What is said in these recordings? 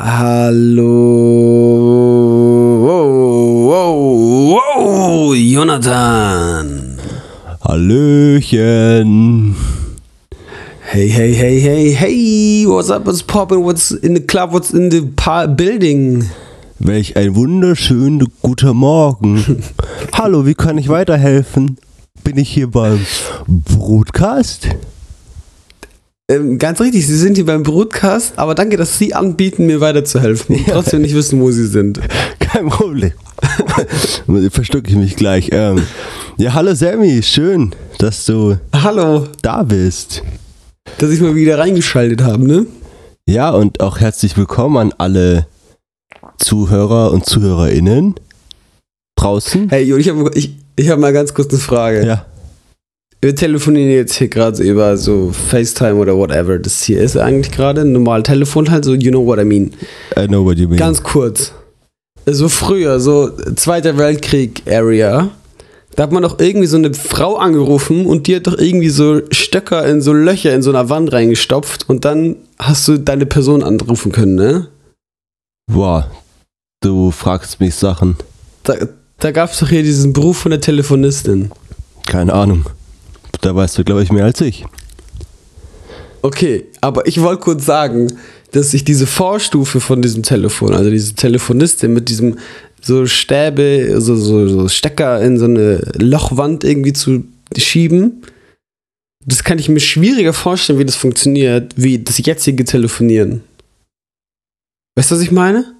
Hallo. Wow, wow, wow, Jonathan. Hallöchen. Hey, hey, hey, hey, hey. What's up? What's poppin'? What's in the club? What's in the building? Welch ein wunderschöner guter Morgen. Hallo, wie kann ich weiterhelfen? Bin ich hier beim Broadcast? Ähm, ganz richtig, Sie sind hier beim Broadcast, aber danke, dass Sie anbieten, mir weiterzuhelfen und trotzdem nicht wissen, wo Sie sind. Kein Problem. Verstücke ich mich gleich. Ähm, ja, hallo Sammy, schön, dass du Hallo, da bist. dass ich mal wieder reingeschaltet habe, ne? Ja, und auch herzlich willkommen an alle Zuhörer und Zuhörerinnen draußen. Hey, ich habe ich, ich hab mal ganz kurz eine Frage. Ja, Wir telefonieren jetzt hier gerade über so FaceTime oder whatever das hier ist eigentlich gerade. Normal Telefon halt, so you know what I mean. I know what you mean. Ganz kurz. So früher, so Zweiter Weltkrieg-Area, da hat man doch irgendwie so eine Frau angerufen und die hat doch irgendwie so Stöcker in so Löcher in so einer Wand reingestopft und dann hast du deine Person anrufen können, ne? Boah, du fragst mich Sachen. Da, da gab es doch hier diesen Beruf von der Telefonistin. Keine Ahnung. Da weißt du, glaube ich, mehr als ich. Okay, aber ich wollte kurz sagen, dass ich diese Vorstufe von diesem Telefon, also diese Telefonistin mit diesem so Stäbe, so, so, so Stecker in so eine Lochwand irgendwie zu schieben, das kann ich mir schwieriger vorstellen, wie das funktioniert, wie das jetzige Telefonieren. Weißt du, was ich meine?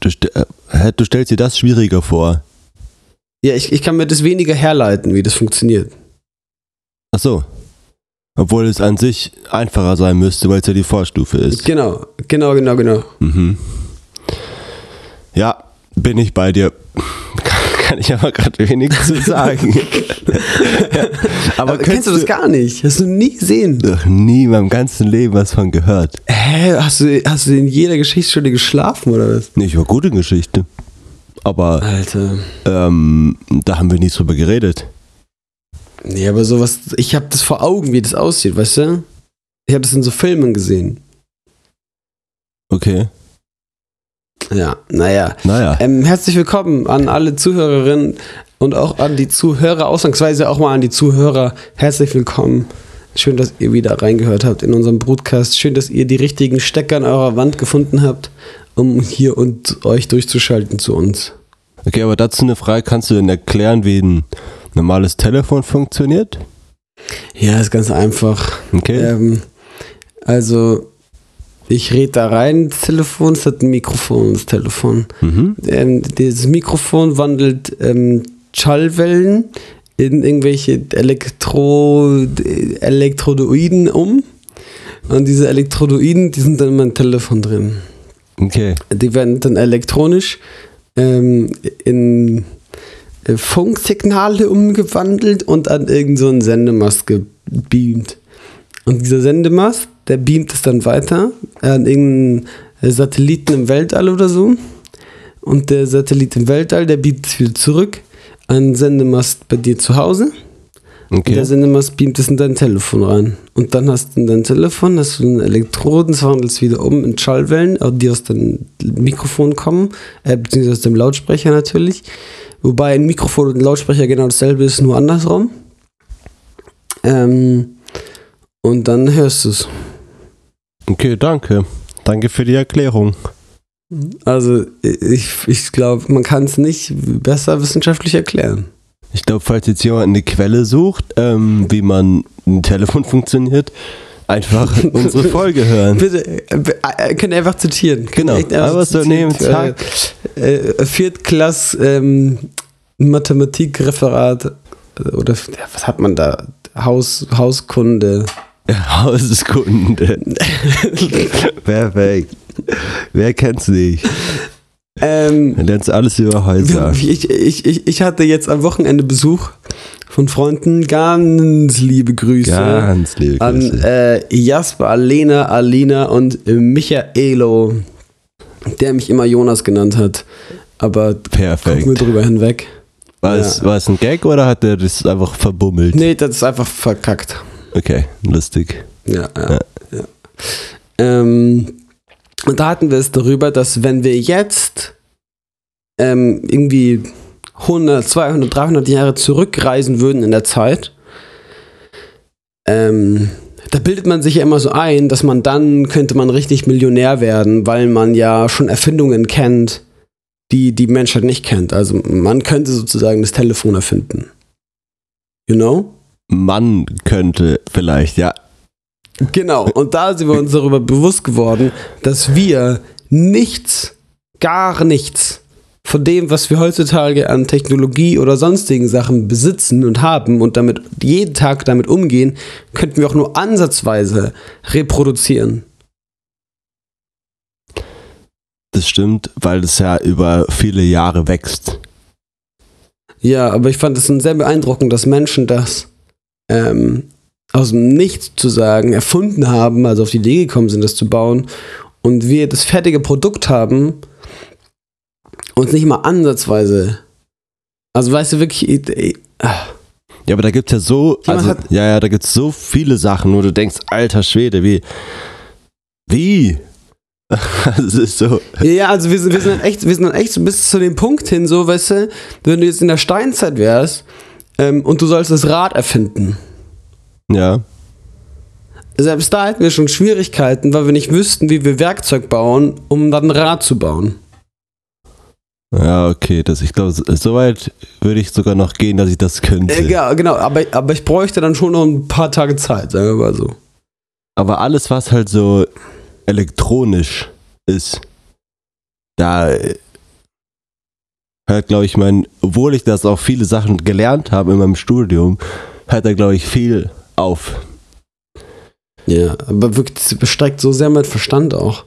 Du, st äh, du stellst dir das schwieriger vor. Ja, ich, ich kann mir das weniger herleiten, wie das funktioniert. Ach so. Obwohl es an sich einfacher sein müsste, weil es ja die Vorstufe ist. Genau, genau, genau, genau. Mhm. Ja, bin ich bei dir. Kann ich aber gerade wenig zu sagen. ja, aber Aber kennst du das gar nicht? Hast du nie gesehen? Noch nie in meinem ganzen Leben was von gehört. Hä? Hast du, hast du in jeder Geschichtsstunde geschlafen oder was? Nee, ich war gute Geschichte. Aber Alter. ähm, da haben wir nie drüber geredet. Nee, aber sowas, ich habe das vor Augen, wie das aussieht, weißt du? Ich habe das in so Filmen gesehen. Okay. Ja, naja. Naja. Ähm, herzlich willkommen an alle Zuhörerinnen und auch an die Zuhörer, ausnahmsweise auch mal an die Zuhörer. Herzlich willkommen. Schön, dass ihr wieder reingehört habt in unserem Broadcast. Schön, dass ihr die richtigen Stecker an eurer Wand gefunden habt, um hier und euch durchzuschalten zu uns. Okay, aber dazu eine Frage. Kannst du denn erklären, wie ein normales Telefon funktioniert? Ja, ist ganz einfach. Okay. Ähm, also, ich rede da rein ins Telefon, es hat ein Mikrofon, das Telefon. Mhm. Ähm, dieses Mikrofon wandelt ähm, Schallwellen in irgendwelche Elektro Elektrodoiden um. Und diese Elektrodoiden, die sind dann in meinem Telefon drin. Okay. Die werden dann elektronisch ähm, in äh, Funksignale umgewandelt und an irgendeinen so einen Sendemast gebeamt. Und dieser Sendemast, der beamt es dann weiter an irgendeinen Satelliten im Weltall oder so. Und der Satellit im Weltall, der beamt es wieder zurück den Sendemast bei dir zu Hause. Und Okay. der Sendemast beamt es in dein Telefon rein. Und dann hast du in dein Telefon, hast du einen Elektroden, das wandelt es wieder um in Schallwellen, die aus dem Mikrofon kommen, äh, beziehungsweise aus dem Lautsprecher natürlich. Wobei ein Mikrofon und ein Lautsprecher genau dasselbe ist, nur andersrum. Ähm, und dann hörst du es. Okay, danke. Danke für die Erklärung. Also ich, ich glaube, man kann es nicht besser wissenschaftlich erklären. Ich glaube, falls jetzt jemand eine Quelle sucht, ähm, wie man ein Telefon funktioniert, einfach unsere Folge hören. Bitte, äh, äh, könnt ihr einfach zitieren. Könnt Genau, einfach einfach so nehmen. Äh, äh, Viertklass ähm, Mathematikreferat äh, oder ja, was hat man da? Haus, Hauskunde. Hauskunde. Perfekt. Wer kennt's nicht? Ähm, Du lernst alles über Häuser. ich, ich, ich, ich hatte jetzt am Wochenende Besuch von Freunden. Ganz liebe Grüße. Ganz liebe an Grüße. äh, Jasper, Alena, Alina und äh, Michaelo, der mich immer Jonas genannt hat. Aber gucken wir Perfekt. drüber hinweg. War, es, ja. war es ein Gag oder hat er das einfach verbummelt? Nee, das ist einfach verkackt. Okay, lustig. Ja, ja. ja. Ähm, Und da hatten wir es darüber, dass wenn wir jetzt ähm, irgendwie 100, 200, 300 Jahre zurückreisen würden in der Zeit, ähm, da bildet man sich ja immer so ein, dass man dann könnte man richtig Millionär werden, weil man ja schon Erfindungen kennt, die die Menschheit nicht kennt. Also man könnte sozusagen das Telefon erfinden. You know? Man könnte vielleicht, ja. Genau. Und da sind wir uns darüber bewusst geworden, dass wir nichts, gar nichts von dem, was wir heutzutage an Technologie oder sonstigen Sachen besitzen und haben und damit jeden Tag damit umgehen, könnten wir auch nur ansatzweise reproduzieren. Das stimmt, weil es ja über viele Jahre wächst. Ja, aber ich fand es sehr beeindruckend, dass Menschen das ähm, aus dem Nichts zu sagen erfunden haben, also auf die Idee gekommen sind, das zu bauen und wir das fertige Produkt haben und nicht mal ansatzweise. Also weißt du wirklich. äh, äh, Ja, aber da gibt es ja so, also, hat- ja, ja, da gibt es so viele Sachen, wo du denkst, alter Schwede, wie, wie? Es ist so, Ja, also wir sind, wir sind dann echt, wir sind echt so bis zu dem Punkt hin, so, weißt du, wenn du jetzt in der Steinzeit wärst ähm, und du sollst das Rad erfinden. Ja, Selbst da hätten wir schon Schwierigkeiten, weil wir nicht wüssten, wie wir Werkzeug bauen, um dann ein Rad zu bauen. ja, okay, das, ich glaube, so weit würde ich sogar noch gehen, dass ich das könnte. Äh, ja, genau, aber, aber ich bräuchte dann schon noch ein paar Tage Zeit, sagen wir mal so. Aber alles, was halt so elektronisch ist, da äh, hört, glaube ich, mein, obwohl ich das auch viele Sachen gelernt habe in meinem Studium, hört da, glaube ich, viel auf. Ja, aber wirklich, es bestreckt so sehr mein Verstand auch.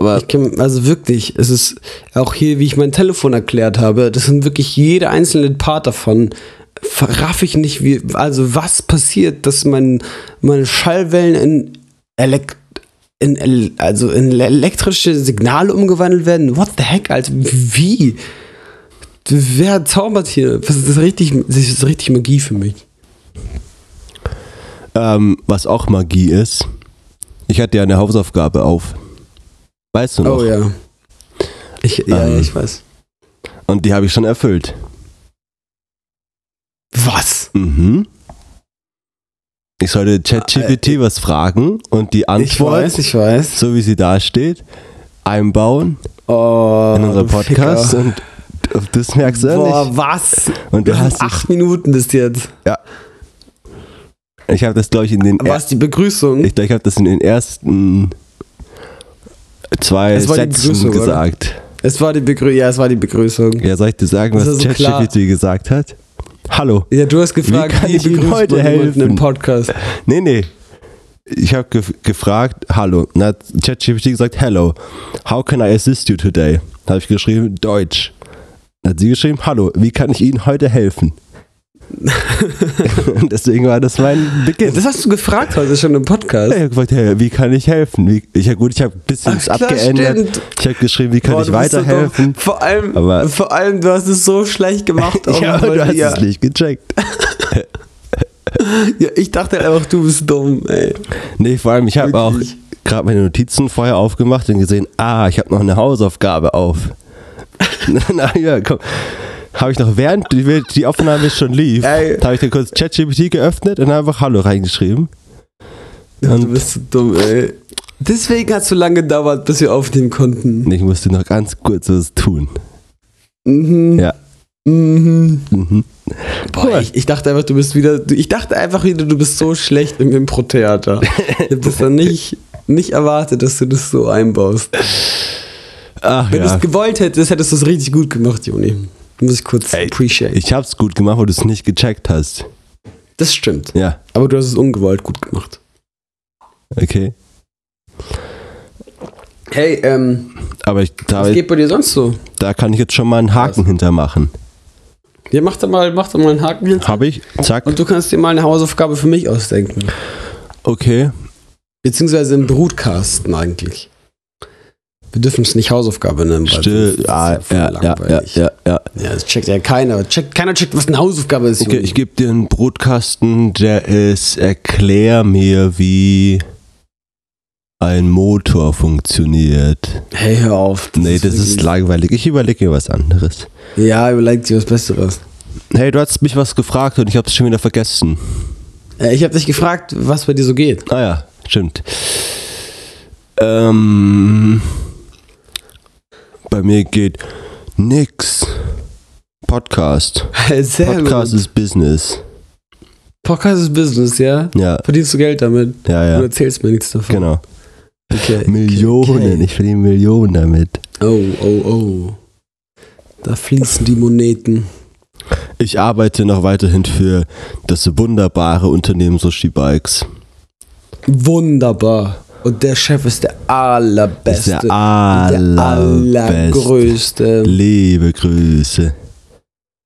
Aber Ich kann, also wirklich, es ist auch hier, wie ich mein Telefon erklärt habe, das sind wirklich jede einzelne Part davon. Verraff ich nicht, wie, also was passiert, dass mein, meine Schallwellen in, Elek in, el- also in elektrische Signale umgewandelt werden? What the heck, also wie? Wer zaubert hier? Das ist richtig, das ist richtig Magie für mich. Ähm, was auch Magie ist, ich hatte ja eine Hausaufgabe auf. Weißt du noch? Oh ja. Ich, ja, Ähm. ja, ich weiß. Und die habe ich schon erfüllt. Was? Mhm. Ich sollte ChatGPT was fragen und die Ich Antwort, weiß, ich weiß. so wie sie da steht, einbauen Oh, in unserem du Podcast Ficker. und das merkst du ja Boah, nicht. was? Und du hast acht Minuten bis jetzt. Ich habe das, glaube ich, in den Was die Begrüßung? ich, glaub, ich habe das in den ersten zwei war Sätzen Begrüßung, oder? gesagt. es war die Begrüßung. Ja, es war die Begrüßung. Ja, soll ich dir sagen, Das was so. ChatGPT gesagt hat? Hallo. Ja, du hast gefragt, Wie kann ich Ihnen heute helfen? im Podcast? Nee, nee. Ich habe gef gefragt, hallo. Dann hat ChatGPT gesagt, hello. How can I assist you today? Habe ich geschrieben, Deutsch. Dann hat sie geschrieben, hallo, wie kann ich Ihnen heute helfen? Und deswegen war das mein Beginn. Das hast du gefragt heute schon im Podcast. Ich habe gefragt, hey, wie kann ich helfen? Wie, ich, ja gut, ich habe ein bisschen Ach, klar, abgeändert. stimmt. Ich habe geschrieben, wie kann Boah, ich weiterhelfen? vor allem, Aber- vor allem, du hast es so schlecht gemacht. ja, du hast ja, es nicht gecheckt. ja, ich dachte halt einfach, du bist dumm, ey. Nee, vor allem, ich habe auch gerade meine Notizen vorher aufgemacht und gesehen, ah, ich habe noch eine Hausaufgabe auf. Na ja, komm. Habe ich noch, während die, Aufnahme schon lief, habe ich dann kurz ChatGPT geöffnet und einfach Hallo reingeschrieben. Ja, du Und- bist so dumm, ey. Deswegen hat es so lange gedauert, bis wir aufnehmen konnten. Und ich musste noch ganz kurz was tun. Mhm. Ja. Mhm. Mhm. Boah, ich, ich dachte einfach, du bist wieder. du- Ich dachte einfach wieder, du bist so schlecht im Impro-Theater. Ich habe das dann nicht, nicht erwartet, dass du das so einbaust. Ach Wenn du ja. es gewollt hättest, hättest du es richtig gut gemacht, Joni. Muss ich kurz Ey, appreciate. Ich habe es gut gemacht, weil du es nicht gecheckt hast. das stimmt. Ja, Aber du hast es ungewollt gut gemacht. okay. Hey, ähm, Aber ich, da, was geht bei dir sonst so? da kann ich jetzt schon mal einen Haken Was? hintermachen. Ja, mach da mal, mach da mal einen Haken hin. Habe ich? Zack. Und du kannst dir mal eine Hausaufgabe für mich ausdenken. Okay. Beziehungsweise im Brutkasten eigentlich. Wir dürfen es nicht Hausaufgabe nennen. weil Still. ist Ah, voll ja, ja, ja, ja, ja. Ja, das checkt ja keiner. Checkt, keiner checkt, was eine Hausaufgabe ist. Okay, ich gebe dir einen Brotkasten, der ist, erklär mir, wie ein Motor funktioniert. Hey, hör auf. nee, das ist langweilig. Ich überlege mir was anderes. Ja, überleg dir was Besseres. Hey, du hast mich was gefragt und ich habe es schon wieder vergessen. Ich habe dich gefragt, was bei dir so geht. Ah ja, stimmt. Ähm, bei mir geht nix. Podcast. Sehr Podcast gut. ist Business. Podcast ist Business, ja? Ja, Verdienst du Geld damit? ja, Du ja. erzählst mir nichts davon. Genau. Okay. Millionen. Okay. Ich verdiene Millionen damit. Oh, oh, oh. Da fließen die Moneten. Ich arbeite noch weiterhin für das wunderbare Unternehmen Sushi Bikes. Wunderbar. Und der Chef ist der allerbeste. ist der der allerbeste. allergrößte. Liebe Grüße.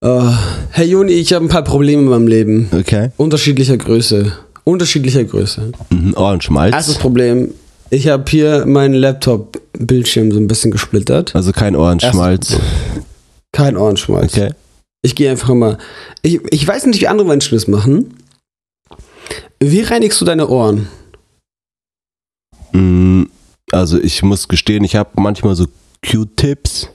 Oh, Herr Juni, ich habe ein paar Probleme in meinem Leben. Okay. Unterschiedlicher Größe. Unterschiedlicher Größe. Mhm. Ohrenschmalz. Erstes Problem. Ich habe hier meinen Laptop-Bildschirm so ein bisschen gesplittert. Also kein Ohrenschmalz. Kein Ohrenschmalz. Okay. Ich gehe einfach immer. Ich, ich weiß nicht, wie andere Menschen das machen. Wie reinigst du deine Ohren? Mm, Also ich muss gestehen, ich habe manchmal so Q-Tips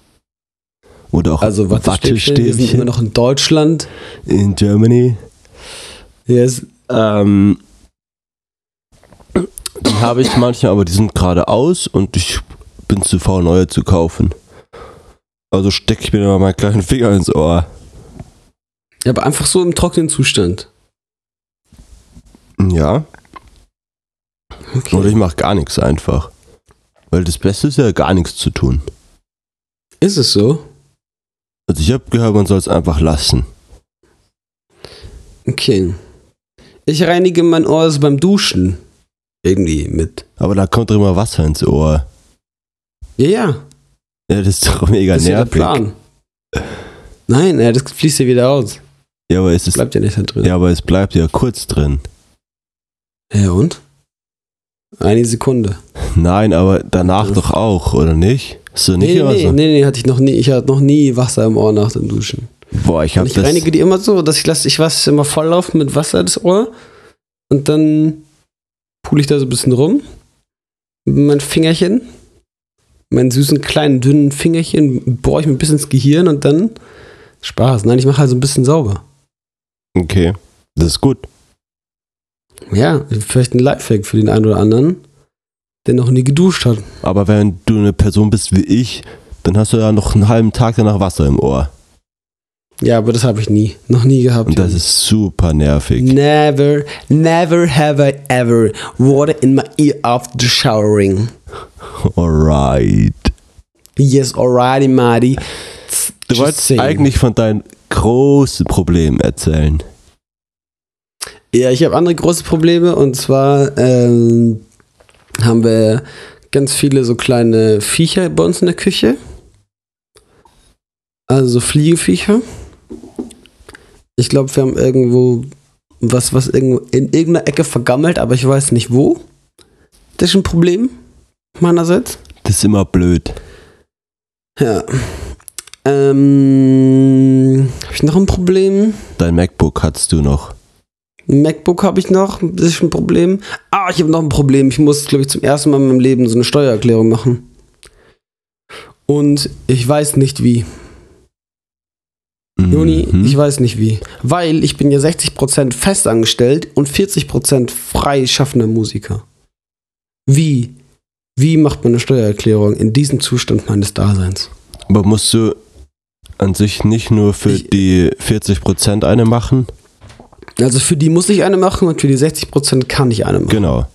oder auch Also Wattestäbchen, wir sind immer noch in Deutschland. in Germany. Yes. Ähm, die habe ich manchmal, aber die sind gerade aus und ich bin zu faul, neue zu kaufen. Also stecke ich mir immer meinen kleinen Finger ins Ohr. Ja, aber einfach so im trockenen Zustand. Ja. Okay. Oder ich mache gar nichts einfach. Weil das Beste ist ja gar nichts zu tun. Ist es so? Also ich habe gehört, man soll es einfach lassen. Okay. Ich reinige mein Ohr so beim Duschen. Irgendwie mit. Aber da kommt doch immer Wasser ins Ohr. Ja, ja. Ja, das ist doch mega Das ist ja der nervig. Plan. Nein, ja, das fließt ja wieder aus. Ja, aber es ist, Bleibt ja nicht da drin. ja, aber es bleibt ja kurz drin. Ja, und? Eine Sekunde. Nein, aber danach doch auch, oder nicht? Hast du nicht Nee, immer nee, so? nee, nee, hatte ich noch nie. Ich hatte noch nie Wasser im Ohr nach dem Duschen. Boah, ich habe ich das. reinige die immer so, dass ich lasse, ich es immer volllaufen mit Wasser das Ohr und dann pule ich da so ein bisschen rum. Mit meinem Fingerchen, meinen süßen kleinen dünnen Fingerchen bohre ich mir ein bisschen ins Gehirn und dann Spaß. Nein, ich mache halt so ein bisschen sauber. Okay, das ist gut. Ja, vielleicht ein Lifehack für den einen oder anderen, der noch nie geduscht hat. Aber wenn du eine Person bist wie ich, dann hast du ja noch einen halben Tag danach Wasser im Ohr. Ja, aber das habe ich nie, noch nie gehabt. Und das ist super nervig. Never, never have I ever water in my ear after showering. Alright. Yes, alrighty, Marty. Du wolltest eigentlich von deinen großen Problemen erzählen. Ja, ich habe andere große Probleme und zwar ähm, haben wir ganz viele so kleine Viecher bei uns in der Küche. Also so Fliegeviecher. Ich glaube, wir haben irgendwo was, was irgendwo in irgendeiner Ecke vergammelt, aber ich weiß nicht wo. Das ist ein Problem meinerseits. Das ist immer blöd. Ja. Ähm, habe ich noch ein Problem? Dein MacBook hattest du noch. Ein MacBook habe ich noch, das ist ein Problem. Ah, ich habe noch ein Problem. Ich muss, glaube ich, zum ersten Mal in meinem Leben so eine Steuererklärung machen. Und ich weiß nicht wie. Juni, Mhm. ich weiß nicht wie. Weil ich bin ja 60% festangestellt und 40% freischaffender Musiker. Wie? Wie macht man eine Steuererklärung in diesem Zustand meines Daseins? Aber musst du an sich nicht nur für Ich- die 40% eine machen? Also für die muss ich eine machen und für die 60% kann ich eine machen. Genau.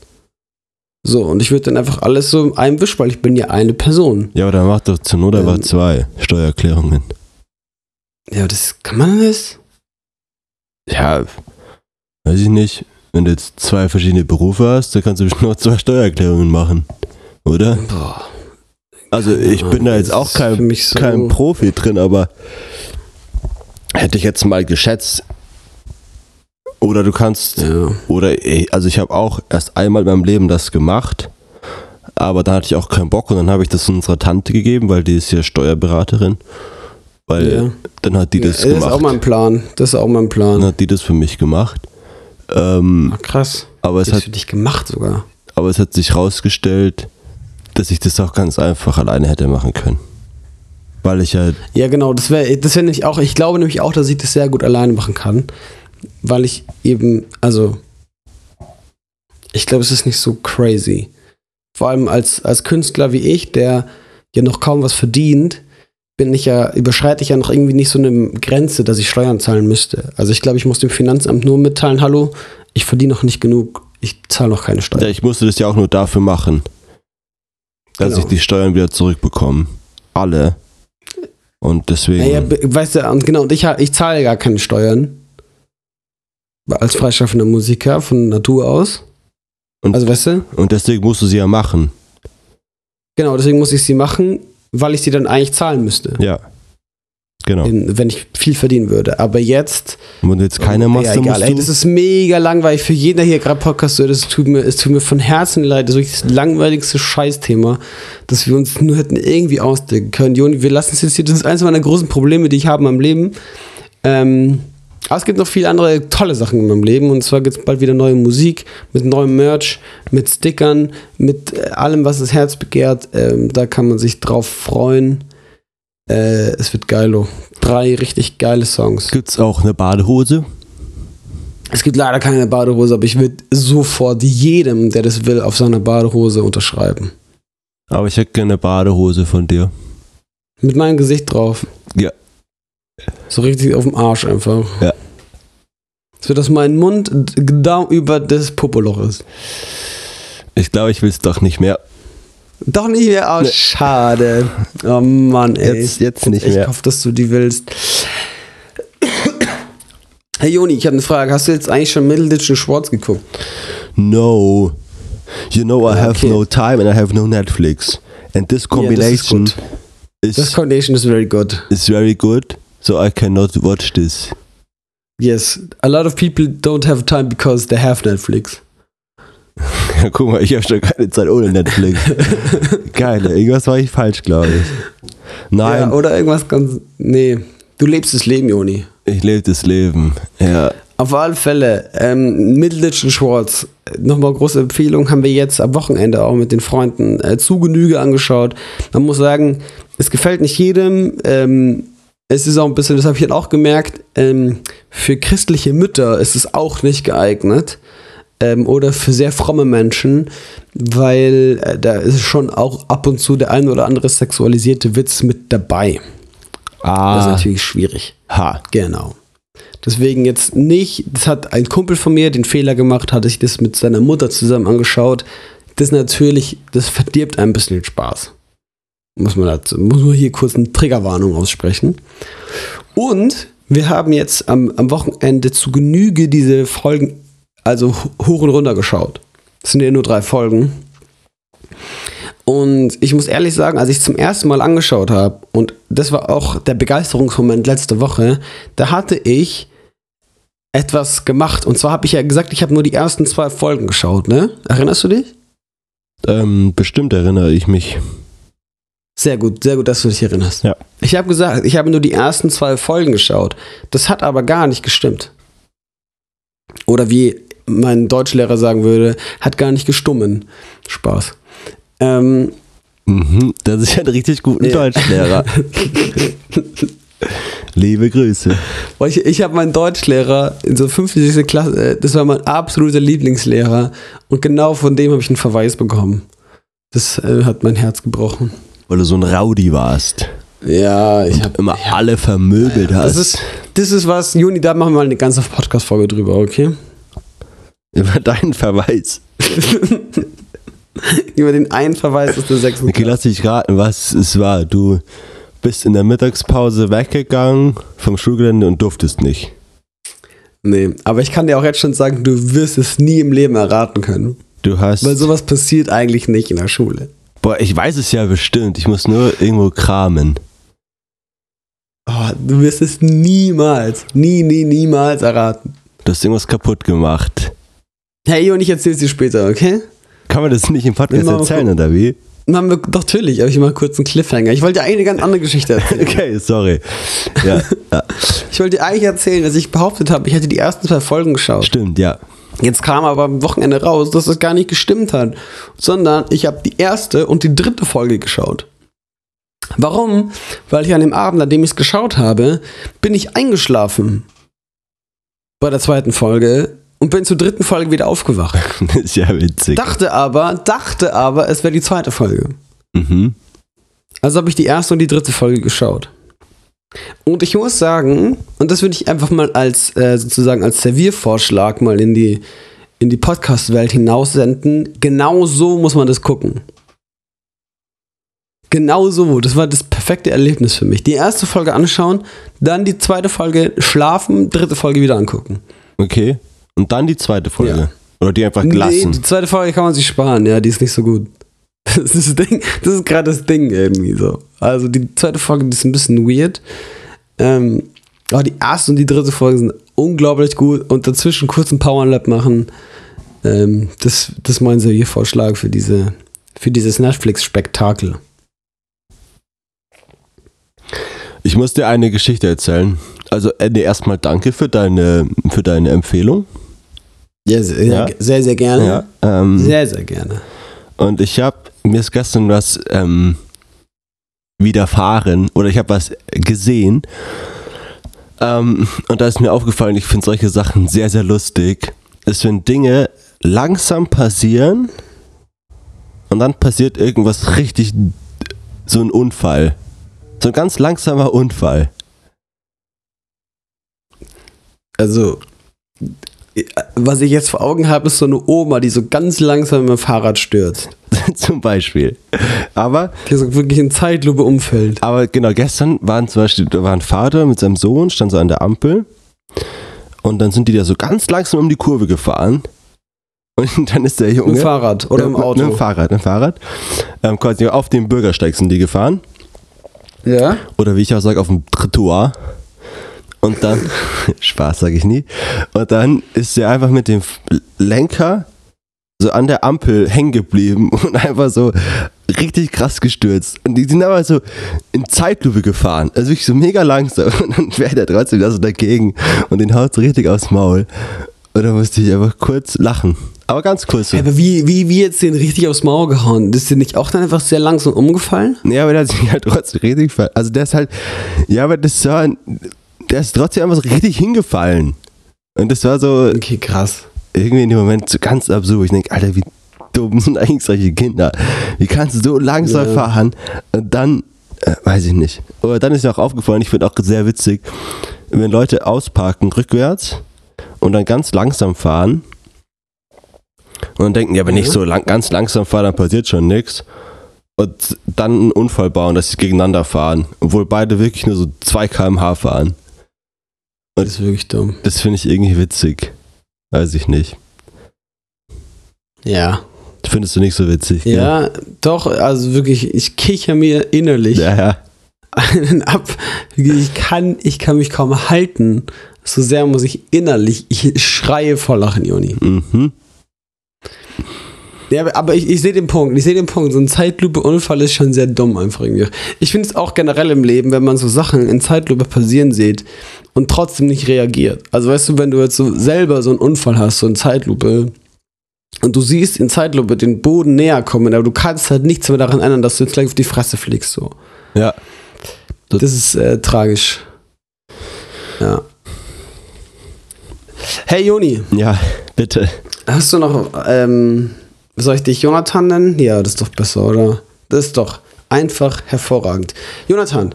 So, und ich würde dann einfach alles so in einem Wisch, weil ich bin ja eine Person. Ja, aber dann mach doch zur Not Ähm. zwei Steuererklärungen. Ja, das kann man das? Ja, weiß ich nicht. Wenn du jetzt zwei verschiedene Berufe hast, dann kannst du bestimmt noch zwei Steuererklärungen machen. Oder? Boah. Also ich bin da jetzt auch kein, so- kein Profi drin, aber hätte ich jetzt mal geschätzt. Oder du kannst, Ja. oder also ich habe auch erst einmal in meinem Leben das gemacht, aber da hatte ich auch keinen Bock und dann habe ich das unserer Tante gegeben, weil die ist ja Steuerberaterin. Weil Ja. dann hat die das das ist gemacht. auch mein Plan. Das ist auch mein Plan. dann hat die das für mich gemacht. Ähm, Ah, krass. aber es Das hat für dich gemacht sogar. aber es hat sich rausgestellt, dass ich das auch ganz einfach alleine hätte machen können. Weil ich ja, Ja, genau, das wäre das wär nämlich auch, ich glaube nämlich auch, dass ich das sehr gut alleine machen kann. Weil ich eben, also, ich glaube, es ist nicht so crazy. Vor allem als, als Künstler wie ich, der ja noch kaum was verdient, bin ich ja, überschreite ich ja noch irgendwie nicht so eine Grenze, dass ich Steuern zahlen müsste. Also ich glaube, ich muss dem Finanzamt nur mitteilen, hallo, ich verdiene noch nicht genug, ich zahle noch keine ja, Steuern. ich musste das ja auch nur dafür machen, dass Genau. ich die Steuern wieder zurückbekomme. Alle. Und deswegen. Naja, weißt du, und genau, und ich, ich zahle gar keine Steuern. Als freischaffender Musiker von Natur aus. Und- also, weißt du? und deswegen musst du sie ja machen. Genau, deswegen muss ich sie machen, weil ich sie dann eigentlich zahlen müsste. Ja. Genau. In, wenn ich viel verdienen würde. Aber jetzt. Und jetzt keine machst, ja, egal, ey, das ist mega langweilig für jeden, der hier gerade Podcast hört. Es tut mir, es tut mir von Herzen leid. Das ist wirklich das langweiligste Scheißthema, dass wir uns nur hätten irgendwie ausdenken können. Joni, wir lassen es jetzt hier. Das ist eines meiner großen Probleme, die ich habe in meinem Leben. Ähm, aber es gibt noch viele andere tolle Sachen in meinem Leben. Und zwar gibt es bald wieder neue Musik mit neuem Merch, mit Stickern, mit äh, allem, was das Herz begehrt. Ähm, da kann man sich drauf freuen. Äh, es wird geilo. Drei richtig geile Songs. du. Gibt's auch eine Badehose? Es gibt leider keine Badehose, aber ich würde sofort jedem, der das will, auf seiner Badehose unterschreiben. Aber ich hätte gerne eine Badehose von dir. Mit meinem Gesicht drauf. So richtig auf dem Arsch einfach. Ja. So dass mein Mund genau über das Popoloch ist. Ich glaube, ich will es doch nicht mehr. Doch nicht mehr aus. Nee. Schade. Oh Mann, ey. Jetzt, jetzt nicht ich mehr. hoffe, dass du die willst. Hey Joni, ich habe eine Frage. Hast du jetzt eigentlich schon Middleditch und Schwarz geguckt? No. You know I have okay. no time and I have no Netflix. And this combination gut. is, Das Combination is very good. is very good, so I cannot watch this. Yes, a lot of people don't have time because they have Netflix. Guck mal, ich habe schon keine Zeit ohne Netflix. Geil, irgendwas war ich falsch, glaube ich. Nein, Ja, oder irgendwas ganz. Nee, du lebst das Leben, Joni. ich lebe das Leben. Ja. Auf alle Fälle, ähm, Middleditch und Schwartz. Nochmal große Empfehlung, haben wir jetzt am Wochenende auch mit den Freunden äh, zu Genüge angeschaut. Man muss sagen, es gefällt nicht jedem. Ähm, es ist auch ein bisschen, das habe ich halt auch gemerkt, ähm, für christliche Mütter ist es auch nicht geeignet. Ähm, oder für sehr fromme Menschen, weil äh, da ist schon auch ab und zu der ein oder andere sexualisierte Witz mit dabei. Das ist Ah, natürlich schwierig. ha. Genau. Deswegen jetzt nicht, das hat ein Kumpel von mir den Fehler gemacht, hatte sich das mit seiner Mutter zusammen angeschaut. Das natürlich, das verdirbt ein bisschen den Spaß. Muss man dazu, muss man hier kurz eine Triggerwarnung aussprechen. Und wir haben jetzt am, am Wochenende zu Genüge diese Folgen, also hoch und runter geschaut. Das sind ja nur drei Folgen. Und ich muss ehrlich sagen, als ich es zum ersten Mal angeschaut habe, und das war auch der Begeisterungsmoment letzte Woche, da hatte ich etwas gemacht. Und zwar habe ich ja gesagt, ich habe nur die ersten zwei Folgen geschaut, ne? Erinnerst du dich? Ähm, bestimmt erinnere ich mich. Sehr gut, sehr gut, dass du dich erinnerst. Ja. Ich habe gesagt, ich habe nur die ersten zwei Folgen geschaut. Das hat aber gar nicht gestimmt. Oder wie mein Deutschlehrer sagen würde, hat gar nicht gestummen. Spaß. Ähm, Mhm, das ist ja ein richtig guter Ja. Deutschlehrer. Liebe Grüße. Ich, ich habe meinen Deutschlehrer in so 50. Klasse, äh, das war mein absoluter Lieblingslehrer und genau von dem habe ich einen Verweis bekommen. Das äh, hat mein Herz gebrochen. Weil du so ein Rowdy warst. Ja, ich habe Immer alle vermöbelt hast. Das ist, das ist was, Juni, da machen wir mal eine ganze Podcast-Folge drüber, okay? Über deinen Verweis. Über den einen Verweis aus der sechsten Okay, lass dich raten, was es war. Du bist in der Mittagspause weggegangen vom Schulgelände und durftest nicht. Nee, aber ich kann dir auch jetzt schon sagen, du wirst es nie im Leben erraten können. Du hast. Weil sowas passiert eigentlich nicht in der Schule. Boah, ich weiß es ja bestimmt. Ich muss nur irgendwo kramen. Oh, du wirst es niemals, nie, nie, niemals erraten. Du hast irgendwas kaputt gemacht. Hey, Juni, ich erzähl's dir später, okay? Kann man das nicht im Podcast erzählen, oder wie? Machen wir, doch, natürlich, aber ich mache kurz einen Cliffhanger. Ich wollte dir eigentlich eine ganz andere Geschichte erzählen. Okay, sorry. Ja, ja, Ich wollte dir eigentlich erzählen, dass ich behauptet habe, ich hätte die ersten zwei Folgen geschaut. stimmt, ja. Jetzt kam aber am Wochenende raus, dass das gar nicht gestimmt hat, sondern ich habe die erste und die dritte Folge geschaut. Warum? Weil ich an dem Abend, an dem ich es geschaut habe, bin ich eingeschlafen bei der zweiten Folge und bin zur dritten Folge wieder aufgewacht. Das ist ja witzig. Dachte aber, dachte aber, es wäre die zweite Folge. Mhm. Also habe ich die erste und die dritte Folge geschaut. Und ich muss sagen, und das würde ich einfach mal als äh, sozusagen als Serviervorschlag mal in die, in die Podcast-Welt hinaussenden, genau so muss man das gucken. Genau so, das war das perfekte Erlebnis für mich. Die erste Folge anschauen, dann die zweite Folge schlafen, dritte Folge wieder angucken. Okay. Und dann die zweite Folge. Ja. Oder die einfach Nee, gelassen. die zweite Folge kann man sich sparen, ja, die ist nicht so gut. Das ist, das Ding, das ist gerade das Ding irgendwie so. Also die zweite Folge die ist ein bisschen weird. Ähm, aber die erste und die dritte Folge sind unglaublich gut und dazwischen kurz ein Powerlap machen. Ähm, das, das ist mein Serviervorschlag für, diese, für dieses Netflix-Spektakel. Ich muss dir eine Geschichte erzählen. Also, Andy, erstmal danke für deine, für deine Empfehlung. Ja, sehr, Ja. sehr, sehr gerne. Ja. Ähm, Sehr, sehr gerne. Und ich habe mir ist gestern was ähm, widerfahren oder ich habe was gesehen. Ähm, und da ist mir aufgefallen, ich finde solche Sachen sehr, sehr lustig. Ist, wenn Dinge langsam passieren und dann passiert irgendwas richtig, so ein Unfall. So ein ganz langsamer Unfall. Also, was ich jetzt vor Augen habe, ist so eine Oma, die so ganz langsam mit dem Fahrrad stürzt. Zum Beispiel. Aber Die so wirklich in Zeitlupe umfällt. Aber genau, gestern waren zum Beispiel, da war ein Vater mit seinem Sohn, stand so an der Ampel und dann sind die da so ganz langsam um die Kurve gefahren. Und dann ist der Junge. Mit dem Fahrrad oder im Auto. Mit dem Fahrrad, mit dem Fahrrad. Ähm, quasi auf dem Bürgersteig sind die gefahren. Ja. Oder wie ich auch sage, auf dem Trottoir. Und dann, Spaß sage ich nie. Und dann ist er einfach mit dem Lenker so an der Ampel hängen geblieben und einfach so richtig krass gestürzt. Und die sind aber so in Zeitlupe gefahren. Also wirklich so mega langsam. Und dann fährt er trotzdem da so dagegen und den haut so richtig aufs Maul. Und da musste ich einfach kurz lachen. Aber ganz kurz. So. Aber wie, wie, wie jetzt den richtig aufs Maul gehauen? Ist dir nicht auch dann einfach sehr langsam umgefallen? Ja, aber der hat sich halt trotzdem richtig ver Also der ist halt, ja, aber das war, der ist trotzdem einfach so richtig hingefallen. Und das war so Okay, krass. irgendwie in dem Moment so ganz absurd. Ich denke, Alter, wie dumm sind eigentlich solche Kinder? Wie kannst du so langsam Ja. fahren? Und dann, äh, weiß ich nicht. Aber dann ist mir auch aufgefallen, ich finde auch sehr witzig, wenn Leute ausparken rückwärts und dann ganz langsam fahren und dann denken, ja, wenn ich Ja. so lang, ganz langsam fahre, dann passiert schon nichts. Und dann einen Unfall bauen, dass sie gegeneinander fahren, obwohl beide wirklich nur so 2 km/h fahren. Das ist wirklich dumm. Das finde ich irgendwie witzig. Weiß ich nicht. Ja. Findest du nicht so witzig? gell? Ja, doch, also wirklich, ich kicher mir innerlich Ja, ja. einen ab. Ich kann, ich kann mich kaum halten. So sehr muss ich innerlich, ich schreie vor Lachen, Joni. Mhm. Ja, aber ich, ich sehe den Punkt. Ich sehe den Punkt. So ein Zeitlupe-Unfall ist schon sehr dumm einfach irgendwie. Ich finde es auch generell im Leben, wenn man so Sachen in Zeitlupe passieren sieht und trotzdem nicht reagiert. Also weißt du, wenn du jetzt so selber so einen Unfall hast, so in Zeitlupe und du siehst in Zeitlupe den Boden näher kommen, aber du kannst halt nichts mehr daran ändern, dass du jetzt gleich auf die Fresse fliegst. So. Ja. Das ist äh, tragisch. Ja. Hey Joni, Ja, bitte. Hast du noch, ähm, soll ich dich Jonathan nennen? Ja, das ist doch besser, oder? Das ist doch einfach hervorragend. Jonathan,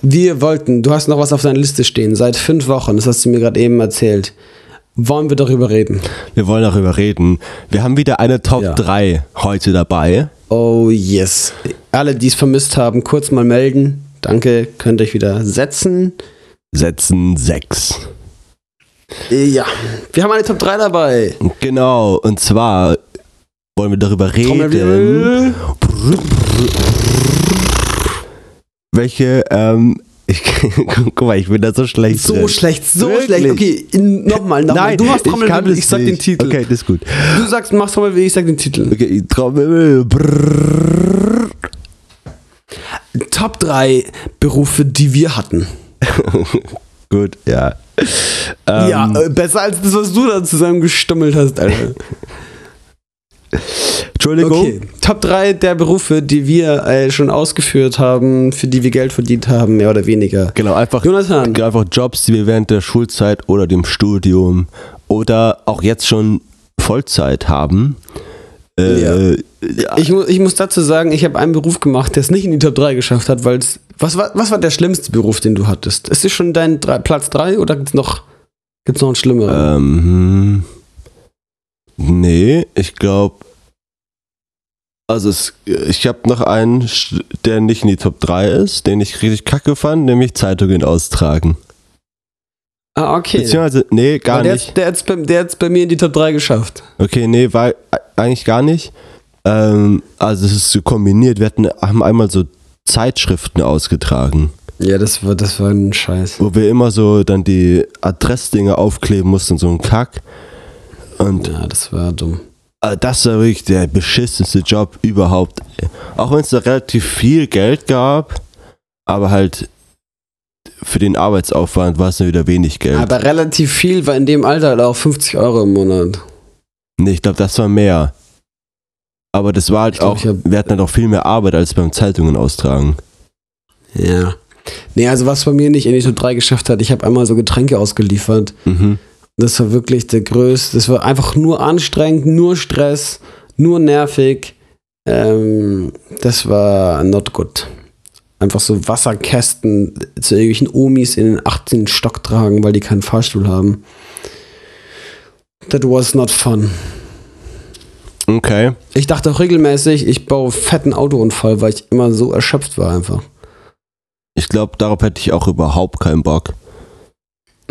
wir wollten, du hast noch was auf deiner Liste stehen, seit fünf Wochen, das hast du mir gerade eben erzählt. Wollen wir darüber reden? Wir wollen darüber reden. Wir haben wieder eine Top Ja. 3 heute dabei. Oh yes. Alle, die es vermisst haben, kurz mal melden. Danke, könnt euch wieder setzen. Setzen 6. Ja, wir haben eine Top 3 dabei. Genau, und zwar wollen wir darüber reden, Trommelwirbel. welche, ähm, ich, guck mal, ich bin da so schlecht. So drin. schlecht, so Wirklich? schlecht. Okay, nochmal, nochmal. Nein, Du machst ich Trommelwirbel, das ich, sag den nicht. Titel. Okay, das ist gut. Du sagst, machst Trommelwirbel, ich sag den Titel. Okay, Trommel. brrrr. Top 3 Berufe, die wir hatten. Gut, ja. Ähm, ja, äh, besser als das, was du da zusammengestummelt hast, Alter. Entschuldigung. Okay, Top 3 der Berufe, die wir äh, schon ausgeführt haben, für die wir Geld verdient haben, mehr oder weniger. Genau, einfach, Jonathan. einfach Jobs, die wir während der Schulzeit oder dem Studium oder auch jetzt schon Vollzeit haben. Äh, ja. Ich, mu ich muss dazu sagen, ich habe einen Beruf gemacht, der es nicht in die Top 3 geschafft hat, weil es. Was war, was war der schlimmste Beruf, den du hattest? Ist es schon dein drei, Platz 3 oder gibt es noch, gibt's noch einen schlimmeren? Ähm, hm. Nee, ich glaube. Also es, ich habe noch einen, der nicht in die Top 3 ist, den ich richtig kacke fand, nämlich Zeitungen austragen. ah, okay. Beziehungsweise, nee, gar Aber der, nicht. Der hat es bei, der bei mir in die Top 3 geschafft. Okay, nee, war eigentlich gar nicht. Ähm, also es ist so kombiniert. Wir hatten, haben einmal so Zeitschriften ausgetragen, Ja, das war, das war ein Scheiß. wo wir immer so dann die Adressdinger aufkleben mussten, so ein Kack. Und Ja, das war dumm. äh, das war wirklich der beschissenste Job überhaupt. Auch wenn es da relativ viel Geld gab, aber halt für den Arbeitsaufwand war es dann wieder wenig Geld. Aber relativ viel war in dem Alter halt auch 50 Euro im Monat. nee, ich glaube, das war mehr. Aber das war halt glaub, auch, wir hatten halt auch viel mehr Arbeit als beim Zeitungen austragen. Ja. Nee, also was bei mir nicht in die Top 3 geschafft hat, ich habe einmal so Getränke ausgeliefert. Mhm. Das war wirklich der größte. Das war einfach nur anstrengend, nur Stress, nur nervig. Ähm, das war not good. Einfach so Wasserkästen zu irgendwelchen Omis in den 18. Stock tragen, weil die keinen Fahrstuhl haben. That was not fun. Okay. Ich dachte auch regelmäßig, ich baue fetten Autounfall, weil ich immer so erschöpft war einfach. Ich glaube, darauf hätte ich auch überhaupt keinen Bock.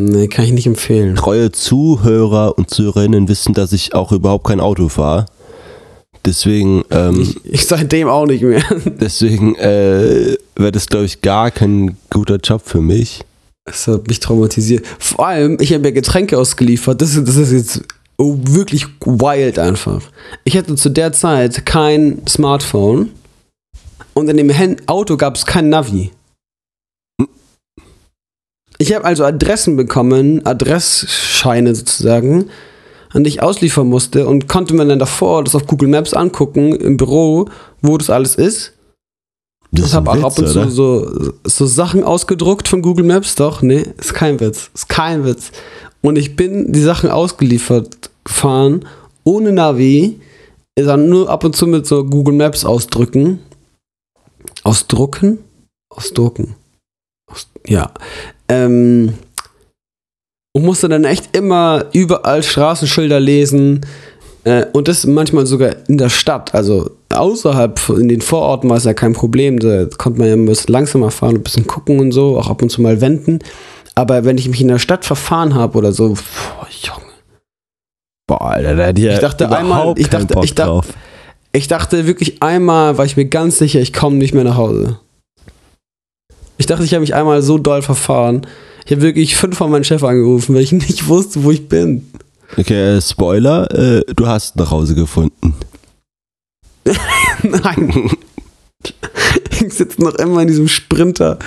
Nee, kann ich nicht empfehlen. Treue Zuhörer und Zuhörerinnen wissen, dass ich auch überhaupt kein Auto fahre. Deswegen, ähm, Ich, ich seitdem auch nicht mehr. deswegen äh, wäre das, glaube ich, gar kein guter Job für mich. Das hat mich traumatisiert. Vor allem, ich habe ja Getränke ausgeliefert. Das ist, das ist jetzt oh, wirklich wild einfach. Ich hatte zu der Zeit kein Smartphone und in dem Auto gab es kein Navi. Ich habe also Adressen bekommen, Adressscheine sozusagen, an die ich ausliefern musste und konnte mir dann davor das auf Google Maps angucken im Büro, wo das alles ist. Das Ich habe auch ab und zu so, so Sachen ausgedruckt von Google Maps, doch, nee, ist kein Witz, ist kein Witz. Und ich bin die Sachen ausgeliefert gefahren, ohne Navi, dann nur ab und zu mit so Google Maps ausdrücken. Ausdrucken? Ausdrucken. Aus, ja. Ähm, und musste dann echt immer überall Straßenschilder lesen. Äh, und das manchmal sogar in der Stadt. Also außerhalb, in den Vororten war es ja kein Problem. Da konnte man ja ein bisschen langsamer fahren, ein bisschen gucken und so, auch ab und zu mal wenden. Aber wenn ich mich in der Stadt verfahren habe oder so, boah, Junge. Boah, Alter, da hätte ich, Ich dachte einmal- ich dachte- ich dachte-. Ich dachte wirklich einmal, war ich mir ganz sicher, ich komme nicht mehr nach Hause. Ich dachte, ich habe mich einmal so doll verfahren. Ich habe wirklich fünfmal meinen Chef angerufen, weil ich nicht wusste, wo ich bin. Okay, äh, Spoiler, äh, du hast nach Hause gefunden. Nein. Ich sitze noch immer in diesem Sprinter.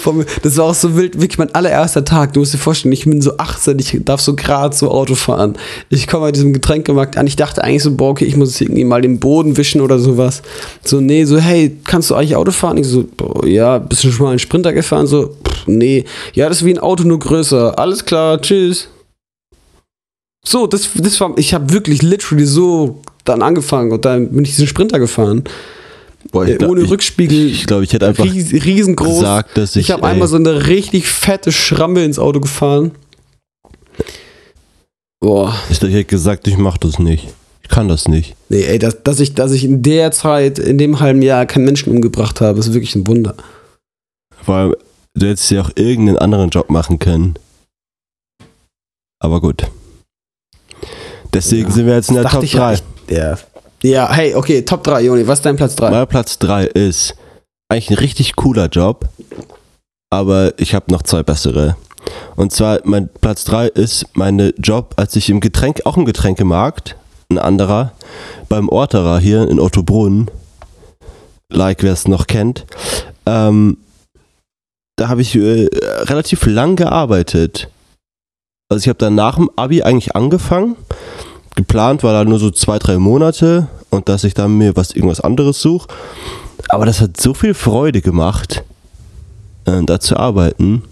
vor mir. Das war auch so wild, wirklich mein allererster Tag. Du musst dir vorstellen, ich bin so 18, ich darf so gerade so Auto fahren. Ich komme bei diesem Getränkemarkt an. Ich dachte eigentlich so, boah, okay, ich muss irgendwie mal den Boden wischen oder sowas. So, nee, so, hey, kannst du eigentlich Auto fahren? Ich so, boah, ja, bist du schon mal einen Sprinter gefahren? So, pff, nee. Ja, das ist wie ein Auto, nur größer. Alles klar, tschüss. So, das, das war, ich habe wirklich literally so dann angefangen und dann bin ich diesen Sprinter gefahren. Boah, Äh, ohne ich, Rückspiegel. Ich glaube, ich hätte einfach Ries, riesengroß. gesagt, dass ich. ich habe einmal so eine richtig fette Schramme ins Auto gefahren. Boah. Ich ich hätte gesagt, ich mach das nicht. Ich kann das nicht. Nee, ey, dass, dass, ich, dass ich in der Zeit, in dem halben Jahr keinen Menschen umgebracht habe, ist wirklich ein Wunder. Weil du hättest ja auch irgendeinen anderen Job machen können. Aber gut. Deswegen Ja, sind wir jetzt in der Dachte Top ich ja 3. echt. Ja. Ja, hey, okay, Top 3, Joni, was ist dein Platz 3? Mein Platz 3 ist eigentlich ein richtig cooler Job, aber ich habe noch zwei bessere. Und zwar, mein Platz 3 ist mein Job, als ich im Getränk, auch im Getränkemarkt, ein anderer, beim Orterer hier in Ottobrunn, like wer es noch kennt, ähm, da habe ich äh, relativ lang gearbeitet. Also ich habe dann nach dem Abi eigentlich angefangen. Geplant war da nur so zwei, drei Monate und dass ich dann mir was irgendwas anderes suche. Aber das hat so viel Freude gemacht, äh, da zu arbeiten,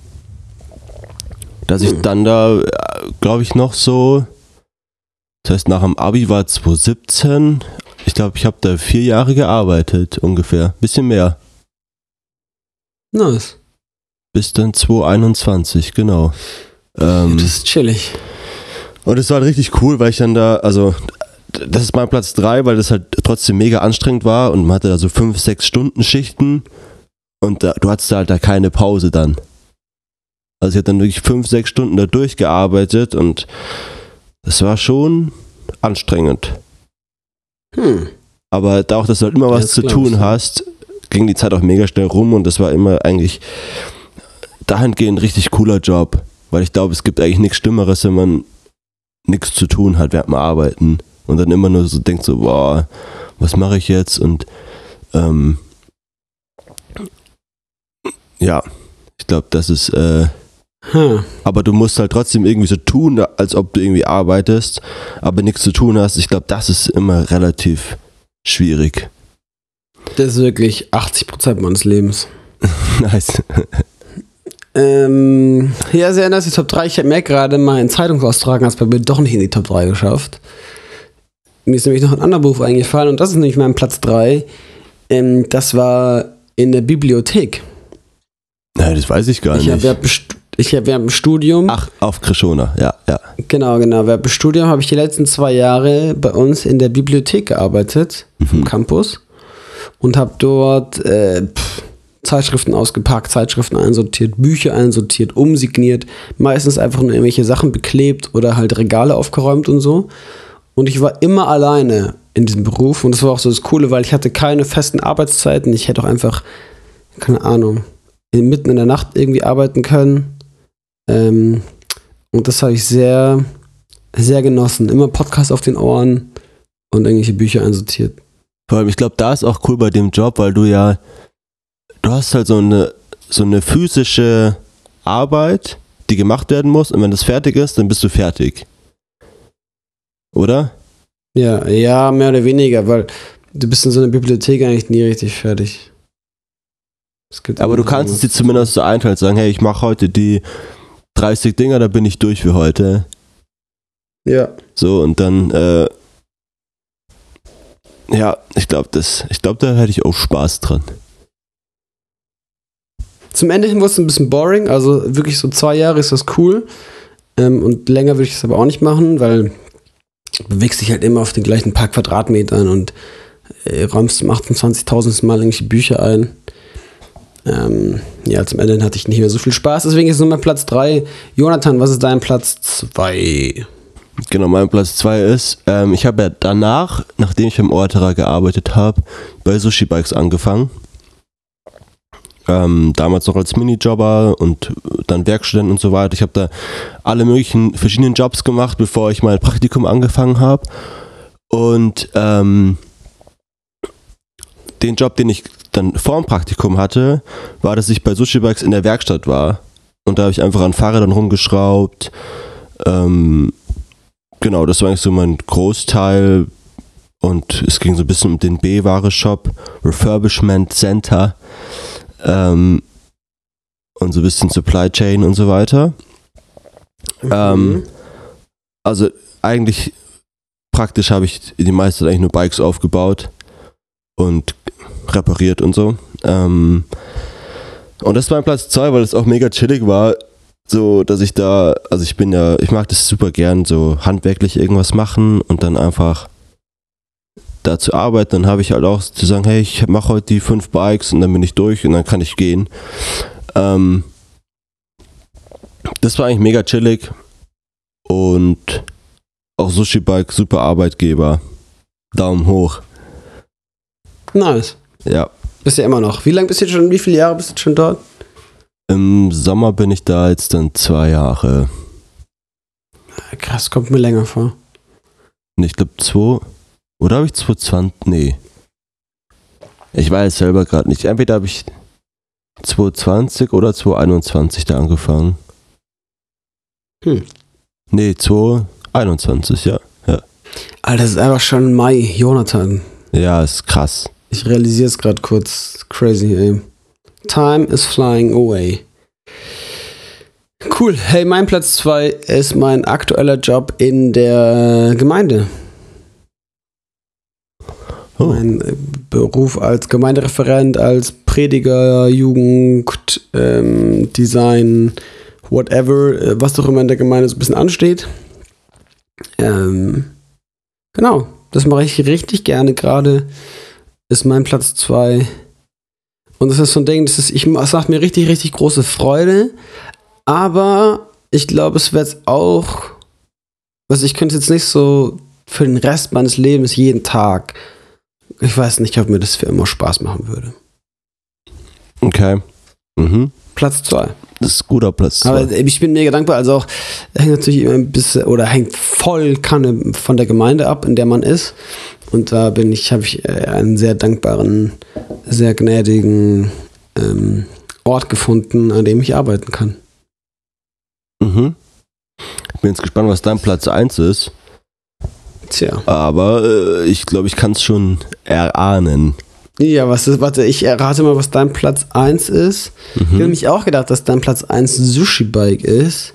dass ich dann da, glaube ich, noch so, das heißt nach dem Abi war 2017, ich glaube, ich habe da vier Jahre gearbeitet ungefähr, bisschen mehr. Nice. Bis dann 2021, genau. Ähm, Das ist chillig. Und es war halt richtig cool, weil ich dann da, also das ist mein Platz 3, weil das halt trotzdem mega anstrengend war und man hatte da so 5, 6 Stunden Schichten und da, du hattest halt da keine Pause dann. Also ich habe dann wirklich 5, 6 Stunden da durchgearbeitet und das war schon anstrengend. Hm. Aber da auch, dass du halt immer was das zu tun hast, ging die Zeit auch mega schnell rum und das war immer eigentlich dahingehend richtig cooler Job. Weil ich glaube, es gibt eigentlich nichts Schlimmeres, wenn man nichts zu tun hat während dem Arbeiten und dann immer nur so denkt so, boah, was mache ich jetzt? Und ähm, ja, ich glaube, das ist, äh, Ha. aber du musst halt trotzdem irgendwie so tun, als ob du irgendwie arbeitest, aber nichts zu tun hast. Ich glaube, das ist immer relativ schwierig. Das ist wirklich 80% meines Lebens. nice. Ähm, ja, sehr nice, die Top 3. Ich habe mir gerade mal in Zeitungsaustragen, hat es bei mir doch nicht in die Top 3 geschafft. Mir ist nämlich noch ein anderer Beruf eingefallen und das ist nämlich mein Platz 3. Ähm, das war in der Bibliothek. Nein, das weiß ich gar Ich habe nicht. Stu- ich hab während dem Studium, Ach, auf Krishona, ja, ja. genau, genau, während dem Studium habe ich die letzten zwei Jahre bei uns in der Bibliothek gearbeitet, vom Campus und habe dort äh, pff, Zeitschriften ausgepackt, Zeitschriften einsortiert, Bücher einsortiert, umsigniert, meistens einfach nur irgendwelche Sachen beklebt oder halt Regale aufgeräumt und so. Und ich war immer alleine in diesem Beruf und das war auch so das Coole, weil ich hatte keine festen Arbeitszeiten. Ich hätte auch einfach, keine Ahnung, mitten in der Nacht irgendwie arbeiten können. Ähm, und das habe ich sehr, sehr genossen. Immer Podcast auf den Ohren und irgendwelche Bücher einsortiert. Vor allem, ich glaube, da ist auch cool bei dem Job, weil du ja, du hast halt so eine, so eine physische Arbeit, die gemacht werden muss und wenn das fertig ist, dann bist du fertig. Oder? Ja, ja, mehr oder weniger, weil du bist in so einer Bibliothek eigentlich nie richtig fertig. Aber du kannst dir zumindest so einteilen, sagen, hey, ich mache heute die 30 Dinger, da bin ich durch für heute. Ja. So, und dann, äh, ja, ich glaube, das, ich glaube, da hätte ich auch Spaß dran. Zum Ende hin wurde es ein bisschen boring, also wirklich so zwei Jahre ist das cool. Ähm, und länger würde ich es aber auch nicht machen, weil du bewegst dich halt immer auf den gleichen paar Quadratmetern und äh, räumst zum 28.000. Mal irgendwelche Bücher ein. Ähm, ja, zum Ende hatte ich nicht mehr so viel Spaß, deswegen ist es nur mein Platz 3. Jonathan, was ist dein Platz 2? Genau, mein Platz 2 ist, ähm, ich habe ja danach, nachdem ich im Orterer gearbeitet habe, bei Sushi Bikes angefangen. Ähm, damals noch als Minijobber und dann Werkstudent und so weiter. Ich habe da alle möglichen verschiedenen Jobs gemacht, bevor ich mein Praktikum angefangen habe. Und ähm, den Job, den ich dann vor dem Praktikum hatte, war, dass ich bei Sushi Bikes in der Werkstatt war. Und da habe ich einfach an Fahrrädern rumgeschraubt. Ähm, genau, das war eigentlich so mein Großteil. Und es ging so ein bisschen um den B-Ware-Shop, Refurbishment Center ähm, und so ein bisschen Supply Chain und so weiter. Ähm, also eigentlich praktisch habe ich die meiste Zeit eigentlich nur Bikes aufgebaut und repariert und so. Ähm, und das war mein Platz 2, weil es auch mega chillig war, so dass ich da, also ich bin ja, ich mag das super gern, so handwerklich irgendwas machen und dann einfach da zu arbeiten. Dann habe ich halt auch zu sagen, hey, ich mache heute die fünf Bikes und dann bin ich durch und dann kann ich gehen. Ähm, das war eigentlich mega chillig und auch Sushi Bike, super Arbeitgeber. Daumen hoch. Nice. Ja. Bist ja immer noch. Wie lange bist du schon, wie viele Jahre bist du schon dort? Im Sommer bin ich da jetzt dann zwei Jahre. Krass, kommt mir länger vor. Ich glaube zwei. Oder habe ich 2020? Nee. Ich weiß selber gerade nicht. Entweder habe ich 2020 oder 2021 da angefangen. Hm. Nee, 2021, ja. Ja, Alter, das ist einfach schon Mai, Jonathan. ja ist krass. Ich realisiere es gerade kurz. Crazy, ey. Time is flying away. Cool. Hey, mein Platz 2 ist mein aktueller Job in der Gemeinde. Oh. Mein äh, Beruf als Gemeindereferent, als Prediger, Jugend, ähm, Design, whatever, äh, was auch immer in der Gemeinde so ein bisschen ansteht. Ähm, genau, das mache ich richtig gerne gerade. Ist mein Platz 2. Und das ist so ein Ding, das, ist, ich, das macht mir richtig, richtig große Freude. Aber ich glaube, es wird auch. Was ich könnte jetzt nicht so für den Rest meines Lebens jeden Tag. Ich weiß nicht, ob mir das für immer Spaß machen würde. Okay. Mhm. Platz 2. Das ist ein guter Platz. Aber zwei. ich bin mega dankbar. Also auch hängt natürlich immer ein bisschen oder hängt voll Kanne von der Gemeinde ab, in der man ist. Und da bin ich, habe ich äh, einen sehr dankbaren, sehr gnädigen ähm, Ort gefunden, an dem ich arbeiten kann. Mhm. Ich bin jetzt gespannt, was dein Platz 1 ist. Tja. Aber äh, ich glaube, ich kann es schon erahnen. Ja, was ist, warte, ich errate mal, was dein Platz 1 ist. Ich habe Mhm. nämlich auch gedacht, dass dein Platz 1 Sushi-Bike ist.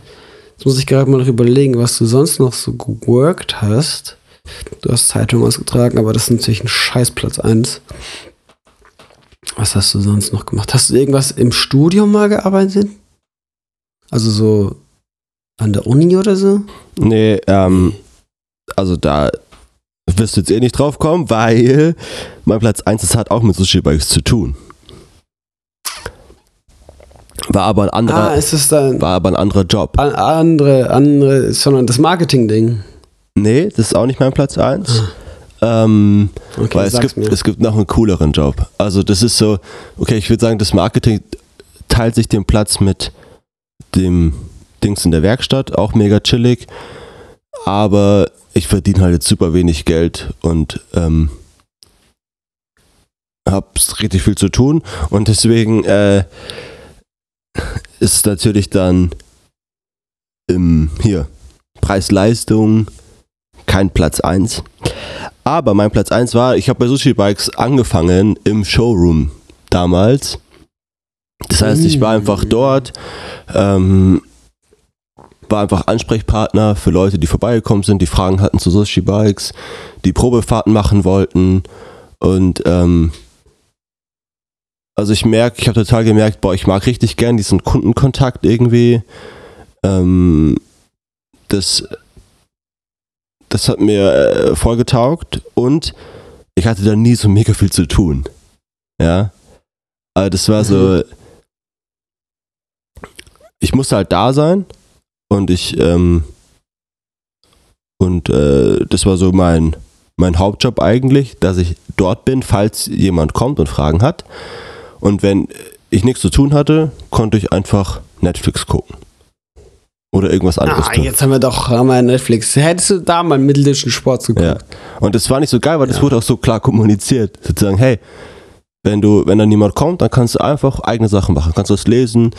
Jetzt muss ich gerade mal noch überlegen, was du sonst noch so geworkt hast. Du hast Zeitung ausgetragen, aber das ist natürlich ein scheiß Platz 1. Was hast du sonst noch gemacht? Hast du irgendwas im Studium mal gearbeitet? Also so an der Uni oder so? Nee, ähm, also da wirst du jetzt eh nicht drauf kommen, weil mein Platz 1 ist, hat auch mit Sushi Bikes zu tun. War aber ein anderer, Ah, ist es dann war aber ein anderer Job. an- andere, andere, sondern das Marketing-Ding? Nee, das ist auch nicht mein Platz 1. Ähm, Okay, weil es gibt, mir. es gibt noch einen cooleren Job. Also das ist so, okay, ich würde sagen, das Marketing teilt sich den Platz mit dem Dings in der Werkstatt, auch mega chillig. Aber ich verdiene halt jetzt super wenig Geld und ähm, hab's richtig viel zu tun. Und deswegen äh, ist natürlich dann im, hier, Preis-Leistung kein Platz 1. Aber mein Platz 1 war, ich habe bei Sushi Bikes angefangen im Showroom damals. Das heißt, ich war einfach dort, ähm, war einfach Ansprechpartner für Leute, die vorbeigekommen sind, die Fragen hatten zu Sushi Bikes, die Probefahrten machen wollten. Und ähm, also ich merke, ich habe total gemerkt, boah, ich mag richtig gern diesen Kundenkontakt irgendwie. Ähm, das das hat mir äh, voll getaugt und ich hatte da nie so mega viel zu tun. Ja. Aber das war so. Ich musste halt da sein und ich, ähm, und äh, das war so mein, mein Hauptjob eigentlich, dass ich dort bin, falls jemand kommt und Fragen hat. Und wenn ich nichts zu tun hatte, konnte ich einfach Netflix gucken. Oder irgendwas anderes Ah, tun. jetzt haben wir doch haben wir Netflix. Hättest du da mal mitteldeutschen Sport geguckt? Ja. Und das war nicht so geil, weil das Ja. wurde auch so klar kommuniziert. Sozusagen, hey, wenn du, wenn dann niemand kommt, dann kannst du einfach eigene Sachen machen. Kannst du was lesen,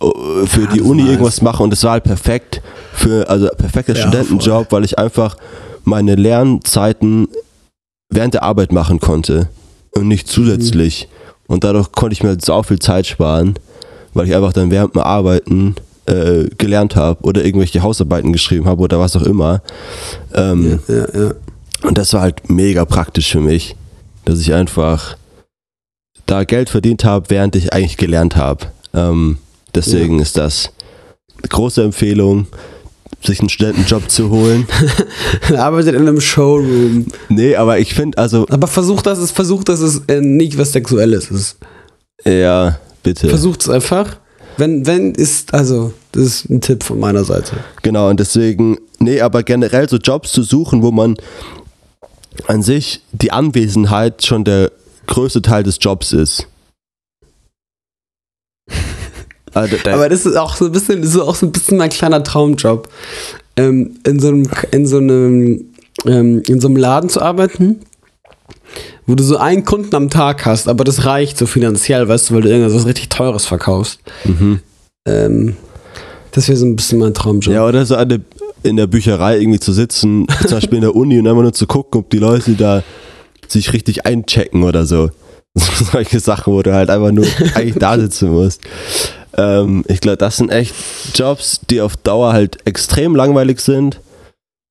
äh, für Ja, die Uni irgendwas machen und das war halt perfekt für, also perfekter Ja, Studentenjob, weil ich einfach meine Lernzeiten während der Arbeit machen konnte und nicht zusätzlich. Und dadurch konnte ich mir halt sau viel Zeit sparen, weil ich einfach dann während dem Arbeiten äh, gelernt habe oder irgendwelche Hausarbeiten geschrieben habe oder was auch immer. Ähm, Ja, ja, ja. und das war halt mega praktisch für mich, dass ich einfach da Geld verdient habe, während ich eigentlich gelernt habe. Ähm, deswegen ist das eine große Empfehlung, sich einen Studentenjob zu holen. Arbeitet in einem Showroom. Nee, aber ich finde, also, Aber versucht, dass es, versucht, dass es äh, nicht was Sexuelles ist. ja, bitte. Versucht es einfach. Wenn, wenn ist, also, das ist ein Tipp von meiner Seite. Genau, und deswegen, nee, aber generell so Jobs zu suchen, wo man an sich die Anwesenheit schon der größte Teil des Jobs ist. Also, Aber das ist auch so ein bisschen, so auch so ein bisschen mein kleiner Traumjob. Ähm, in so einem, in so einem, ähm, in so einem Laden zu arbeiten, wo du so einen Kunden am Tag hast, aber das reicht so finanziell, weißt du, weil du irgendwas richtig Teures verkaufst. mhm. Ähm, das wäre so ein bisschen mein Traumjob. Ja, oder so eine, in der Bücherei irgendwie zu sitzen, zum Beispiel in der Uni und einfach nur zu gucken, ob die Leute da sich richtig einchecken oder so. Solche Sachen, wo du halt einfach nur eigentlich da sitzen musst. Ähm, ich glaube, das sind echt Jobs, die auf Dauer halt extrem langweilig sind.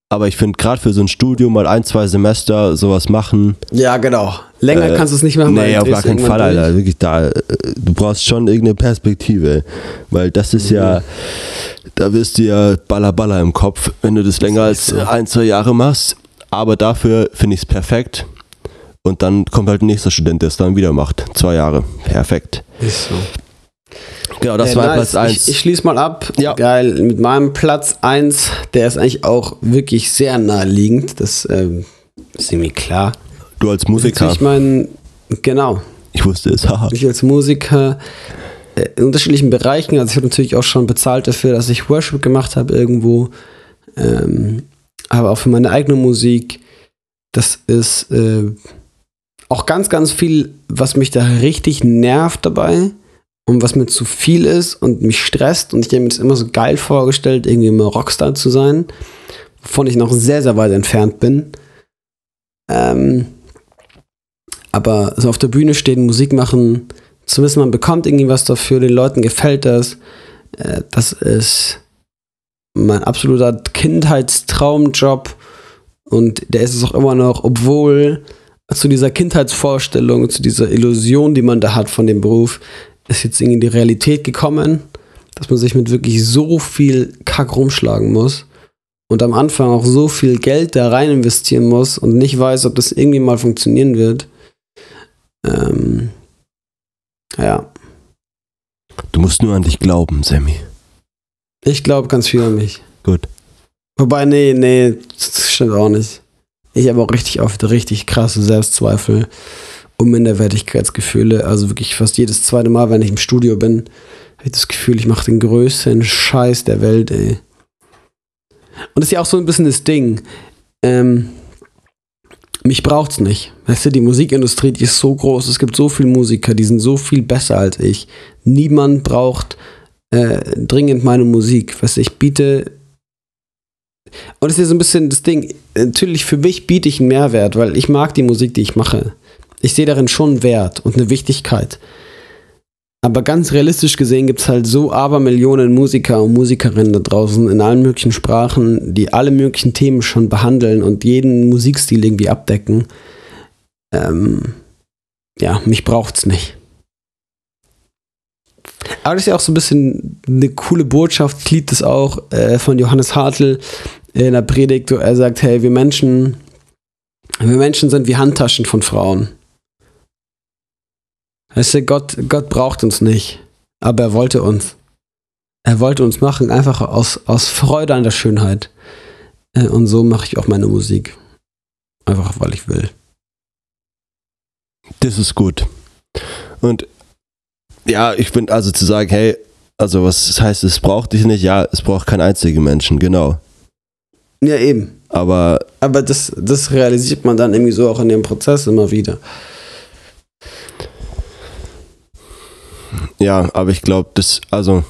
Aber ich finde, gerade für so ein Studium mal ein, zwei Semester sowas machen. Ja, genau. Länger Äh, kannst du es nicht machen. weil Nee, auf gar keinen Fall, durch. Alter. Wirklich da. äh, Du brauchst schon irgendeine Perspektive. Weil das ist ja, da wirst du ja baller baller im Kopf, wenn du das länger als so. ein, zwei Jahre machst. Aber dafür finde ich es perfekt. Und dann kommt halt ein nächster Student, der es dann wieder macht. Zwei Jahre. Perfekt. Ist so. Genau, das Äh, war nice. Platz 1. Ich, ich schließe mal ab. Ja. Geil. Mit meinem Platz 1, der ist eigentlich auch wirklich sehr naheliegend. Das ähm, ist irgendwie klar. du als Musiker. Ich meine, genau. Ich wusste es. haha. Ich als Musiker äh, in unterschiedlichen Bereichen. Also ich habe natürlich auch schon bezahlt dafür, dass ich Worship gemacht habe irgendwo. Ähm, aber auch für meine eigene Musik. Das ist äh, auch ganz, ganz viel, was mich da richtig nervt dabei und was mir zu viel ist und mich stresst. Und ich habe mir das immer so geil vorgestellt, irgendwie immer Rockstar zu sein, wovon ich noch sehr, sehr weit entfernt bin. Ähm, aber so auf der Bühne stehen, Musik machen, zu wissen, man bekommt irgendwie was dafür, den Leuten gefällt das, äh, das ist mein absoluter Kindheitstraumjob und der ist es auch immer noch, obwohl zu dieser Kindheitsvorstellung, zu dieser Illusion, die man da hat von dem Beruf, ist jetzt irgendwie die Realität gekommen, dass man sich mit wirklich so viel Kack rumschlagen muss und am Anfang auch so viel Geld da rein investieren muss und nicht weiß, ob das irgendwie mal funktionieren wird. Ähm, ja, Du musst nur an dich glauben, Sammy. ich glaube ganz viel an mich. Gut. Wobei, nee, nee, das stimmt auch nicht. Ich habe auch richtig oft richtig krasse Selbstzweifel und Minderwertigkeitsgefühle. Also wirklich fast jedes zweite Mal, wenn ich im Studio bin, habe ich das Gefühl, ich mache den größten Scheiß der Welt, ey. Und das ist ja auch so ein bisschen das Ding. Ähm, mich braucht's nicht. Weißt du, die Musikindustrie, die ist so groß. Es gibt so viele Musiker, die sind so viel besser als ich. Niemand braucht äh, dringend meine Musik. Weißt du, ich biete und das ist so ein bisschen das Ding. Natürlich, für mich biete ich einen Mehrwert, weil ich mag die Musik, die ich mache. Ich sehe darin schon einen Wert und eine Wichtigkeit. Aber ganz realistisch gesehen gibt es halt so Abermillionen Musiker und Musikerinnen da draußen in allen möglichen Sprachen, die alle möglichen Themen schon behandeln und jeden Musikstil irgendwie abdecken. Ähm, ja, mich braucht's nicht. Aber das ist ja auch so ein bisschen eine coole Botschaft, Lied das auch äh, von Johannes Hartl in der Predigt, wo er sagt, hey, wir Menschen, wir Menschen sind wie Handtaschen von Frauen. Weißt du, Gott, Gott braucht uns nicht, aber er wollte uns. Er wollte uns machen, einfach aus, aus Freude an der Schönheit. Äh, und so mache ich auch meine Musik. Einfach, weil ich will. Das ist gut. Und ja, ich bin also zu sagen, hey, also was das heißt, es braucht dich nicht, ja, es braucht keinen einzigen Menschen, genau. Ja, eben. Aber Aber das, das realisiert man dann irgendwie so auch in dem Prozess immer wieder. ja, aber ich glaube, das, also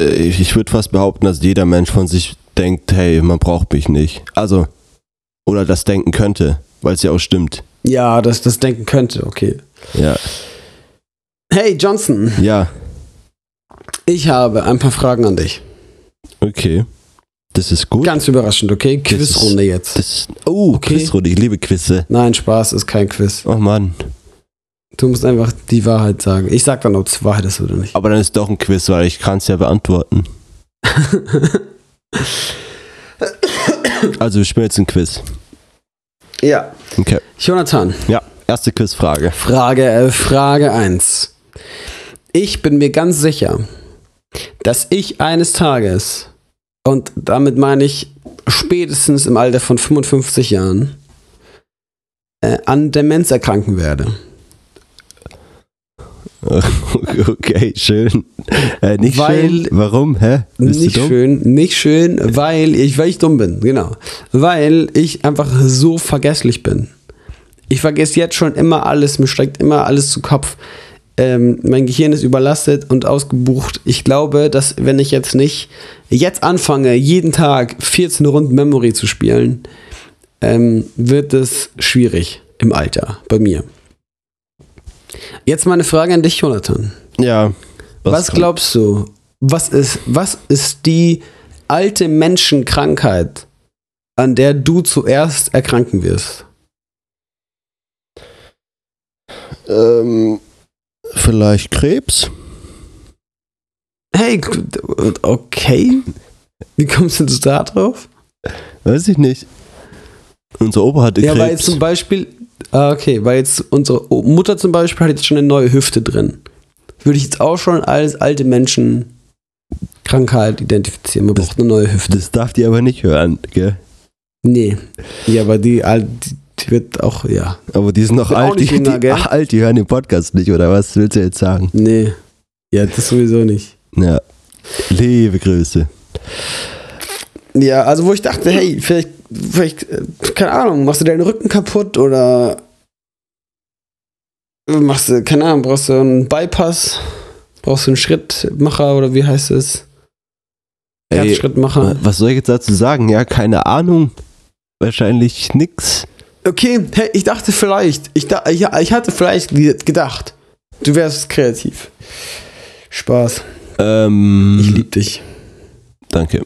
äh, ich, ich würde fast behaupten, dass jeder Mensch von sich denkt, hey, man braucht mich nicht. Also, oder das denken könnte, weil es ja auch stimmt. Ja, das, das denken könnte, okay. Ja, Hey, Johnson, ja, ich habe ein paar Fragen an dich. okay. Das ist gut. Ganz überraschend, okay? Quizrunde jetzt. Das, oh, Okay. Quizrunde, ich liebe Quizze. Nein, Spaß, ist kein Quiz. Oh Mann. Du musst einfach die Wahrheit sagen. Ich sag dann, ob es Wahrheit ist oder nicht. Aber dann ist doch ein Quiz, weil ich kann es ja beantworten. Also wir spielen jetzt ein Quiz. ja. Okay. Jonathan, Ja, erste Quizfrage. Frage, äh, Frage 1. Ich bin mir ganz sicher, dass ich eines Tages, und damit meine ich spätestens im Alter von 55 Jahren, äh, an Demenz erkranken werde. Okay, schön. Äh, nicht Weil- schön. Warum? Hä? Bist nicht schön, nicht schön, weil ich, weil ich dumm bin, genau. Weil ich einfach so vergesslich bin. Ich vergesse jetzt schon immer alles, mir steigt immer alles zu Kopf. Ähm, mein Gehirn ist überlastet und ausgebucht. Ich glaube, dass wenn ich jetzt nicht jetzt anfange, jeden Tag 14 Runden Memory zu spielen, ähm, wird es schwierig im Alter bei mir. Jetzt mal eine Frage an dich, Jonathan. Ja. Was, kommt? glaubst du? Was ist, was ist die alte Menschenkrankheit, an der du zuerst erkranken wirst? Ähm, vielleicht Krebs? Hey, okay. Wie kommst du da drauf? Weiß ich nicht. Unser Opa hatte Ja, Krebs. weil jetzt zum Beispiel, ah, okay, weil jetzt unsere Mutter zum Beispiel hat jetzt schon eine neue Hüfte drin. Würde ich jetzt auch schon als alte Menschenkrankheit identifizieren. Man braucht eine neue Hüfte. das darf die aber nicht hören, gell? Nee. Ja, aber die, die, die wird auch, ja. Aber die sind noch alt, die, jünger, die, ach, alt, die hören den Podcast nicht, oder was willst du jetzt sagen? Nee. Ja, das sowieso nicht. Ja. Liebe Grüße. Ja, also wo ich dachte, hey, vielleicht, vielleicht, äh, keine Ahnung, machst du deinen Rücken kaputt oder machst du, keine Ahnung, brauchst du einen Bypass, brauchst du einen Schrittmacher oder wie heißt es? Ey, Herzschrittmacher. Was soll ich jetzt dazu sagen? Ja, keine Ahnung. Wahrscheinlich nix. Okay, hey, ich dachte vielleicht, ich, da, ich, ich hatte vielleicht gedacht, du wärst kreativ. Spaß. Ähm, Ich lieb dich. Danke.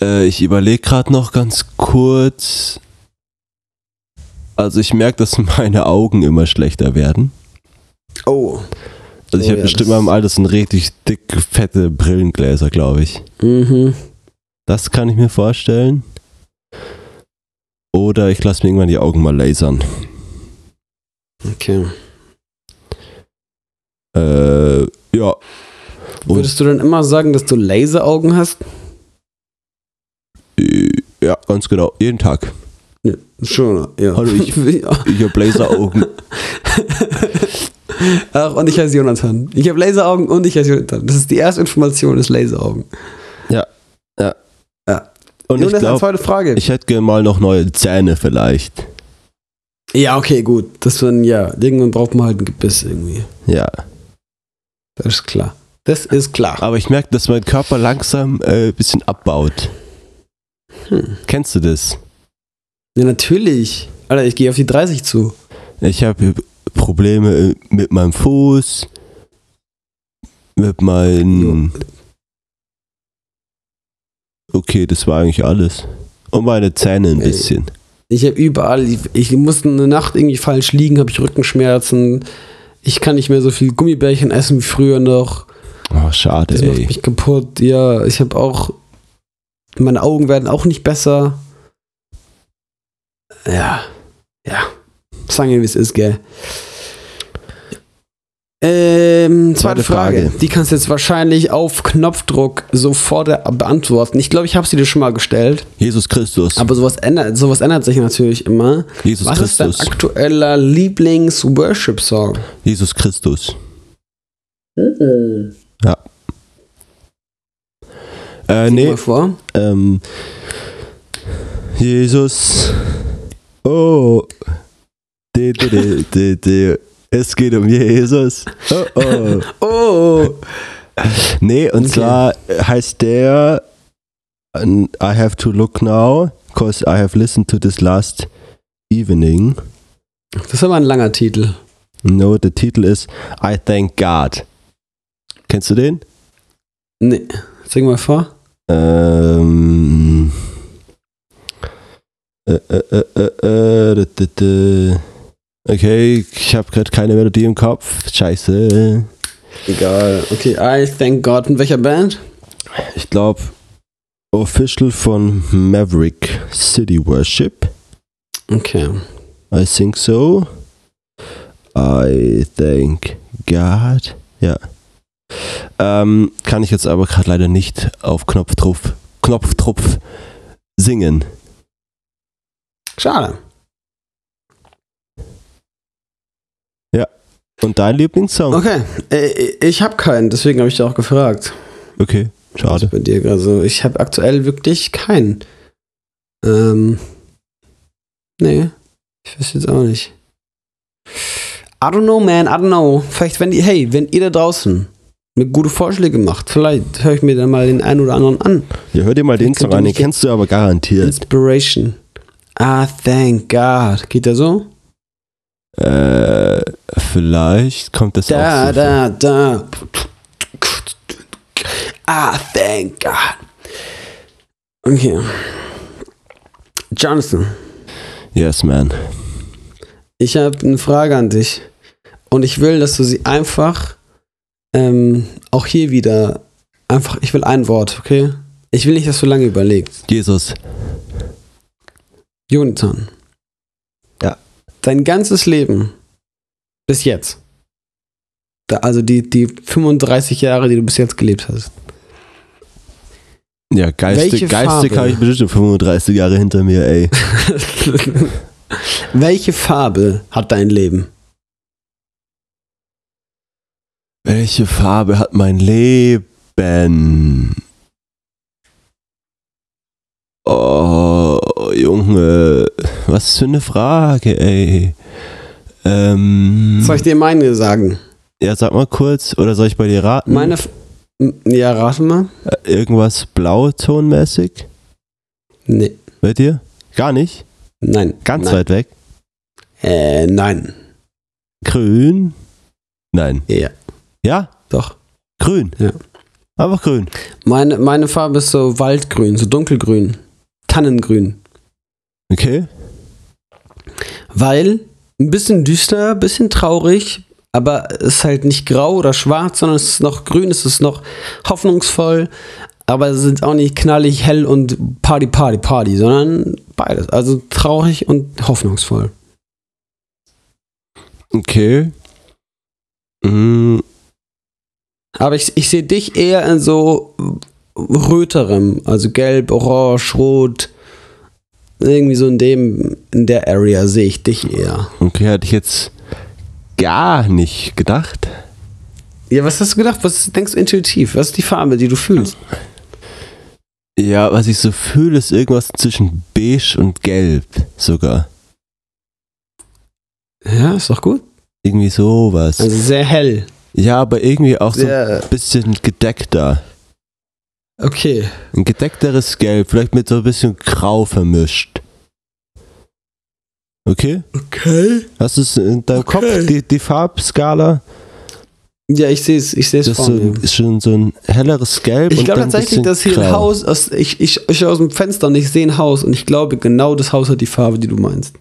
Äh, ich überlege gerade noch ganz kurz. Also ich merke, dass meine Augen immer schlechter werden. Oh. Also ich Oh habe ja, bestimmt mal im Alter so richtig dicke, fette Brillengläser, glaube ich. Mhm. Das kann ich mir vorstellen. Oder ich lasse mir irgendwann die Augen mal lasern. Okay. Äh, ja. Und- Würdest du dann immer sagen, dass du Laseraugen hast? Äh, Ja, ganz genau. Jeden Tag. Ja, schon, ja. Hallo, ich- Ja. Ich habe Laseraugen. Ach, und ich heiße Jonathan. Ich habe Laseraugen und ich heiße Jonathan. Das ist die erste Information, ist Laseraugen. Und Nun, ich glaube, zweite Frage. ich hätte gerne mal noch neue Zähne vielleicht. ja, okay, gut. Das dann, ja, irgendwann braucht man halt ein Gebiss irgendwie. Ja. Das ist klar. Das ist klar. Aber ich merke, dass mein Körper langsam äh, ein bisschen abbaut. Hm. Kennst du das? Ja, natürlich. Alter, ich gehe auf die 30 zu. Ich habe Probleme äh, mit meinem Fuß, mit meinen. Okay, das war eigentlich alles. Und meine Zähne ein Ey. bisschen. Ich habe überall, ich, ich musste eine Nacht irgendwie falsch liegen, habe ich Rückenschmerzen. Ich kann nicht mehr so viel Gummibärchen essen wie früher noch. Oh, schade, Das macht ey. mich kaputt. Ja, ich habe auch. Meine Augen werden auch nicht besser. Ja. Ja. Sagen wir, wie es ist, gell. Ähm, zweite Zweite Frage. Frage. Die kannst du jetzt wahrscheinlich auf Knopfdruck sofort beantworten. Ich glaube, ich habe sie dir schon mal gestellt. Jesus Christus. Aber sowas ändert, sowas ändert sich natürlich immer. Jesus Was ist dein Christus. aktueller Lieblings-Worship-Song? Jesus Christus. Mhm. Äh, Sing nee, mal vor. ähm. Jesus. Oh. De, de, de, de, de. Es geht um Jesus. Oh, oh. Oh! Nee, und Okay. zwar heißt der I have to look now, because I have listened to this last evening. Das ist aber ein langer Titel. No, der Titel ist I thank God. Kennst du den? Nee. Sing mal vor. Ähm. Äh, äh, äh, äh, äh, d- d- d- Okay, ich habe gerade keine Melodie im Kopf. Scheiße. Egal. Okay, I thank God. In welcher Band? Ich glaube, Official von Maverick City Worship. Okay. I think so. I thank God. Ja. Ähm, kann ich jetzt aber gerade leider nicht auf Knopfdruck, Knopfdruck singen. Schade. Und dein Lieblingssong? Okay. Äh, ich habe keinen, deswegen habe ich dich auch gefragt. Okay, schade. bei dir also ich habe aktuell wirklich keinen. Ähm. Nee. Ich weiß jetzt auch nicht. I don't know, man, I don't know. Vielleicht, wenn die, hey, wenn ihr da draußen mir gute Vorschläge macht, vielleicht höre ich mir dann mal den einen oder anderen an. Ja, hör dir mal den Song ihr an, den kennst du aber garantiert. Inspiration. Ah, thank God. Geht der so? Äh, vielleicht kommt das Da, auch so. da, da. Ah, thank God. Okay. Jonathan, Yes, man. ich habe eine Frage an dich. Und ich will, dass du sie einfach, ähm, auch hier wieder, einfach, ich will ein Wort, okay? Ich will nicht, dass du lange überlegst. Jesus. Jonathan. Ja. Dein ganzes Leben bis jetzt. Also die, die 35 Jahre, die du bis jetzt gelebt hast. Ja, geistig, Welche geistig habe ich bestimmt 35 Jahre hinter mir, ey. Welche Farbe hat dein Leben? Welche Farbe hat mein Leben? Oh, Junge, was für eine Frage, ey. Ähm, Soll ich dir meine sagen? ja, sag mal kurz, oder soll ich bei dir raten? Meine. F ja, rate mal. Äh, Irgendwas blautonmäßig Nee. bei dir? Gar nicht? Nein. Ganz nein. weit weg? Äh, nein. Grün? Nein. Ja, Ja? doch. Grün? Ja. Einfach grün. Meine, meine Farbe ist so Waldgrün, so dunkelgrün. Tannengrün. Okay. Weil ein bisschen düster, ein bisschen traurig, aber es ist halt nicht grau oder schwarz, sondern es ist noch grün, es ist noch hoffnungsvoll, aber es sind auch nicht knallig, hell und Party, Party, Party, sondern beides. Also traurig und hoffnungsvoll. Okay. Mm, Aber ich, ich sehe dich eher in so röterem, also gelb, orange, rot. Irgendwie so in dem, in der Area sehe ich dich eher. okay, hätte ich jetzt gar nicht gedacht. Ja, was hast du gedacht? Was denkst du intuitiv? Was ist die Farbe, die du fühlst? Ja, was ich so fühle, ist irgendwas zwischen beige und gelb sogar. Ja, ist doch gut. Irgendwie sowas. Also sehr hell. ja, aber irgendwie auch so Sehr, ein bisschen gedeckter. Okay. Ein gedeckteres Gelb, vielleicht mit so ein bisschen Grau vermischt. Okay? Okay. Hast du es in deinem Okay. Kopf, die, die Farbskala? Ja, ich sehe es, ich sehe es vor so, mir. ist schon so ein helleres Gelb. Ich glaube ein tatsächlich, dass hier ein grau. Haus, aus, ich, ich, ich schaue aus dem Fenster und ich sehe ein Haus und ich glaube, genau das Haus hat die Farbe, die du meinst.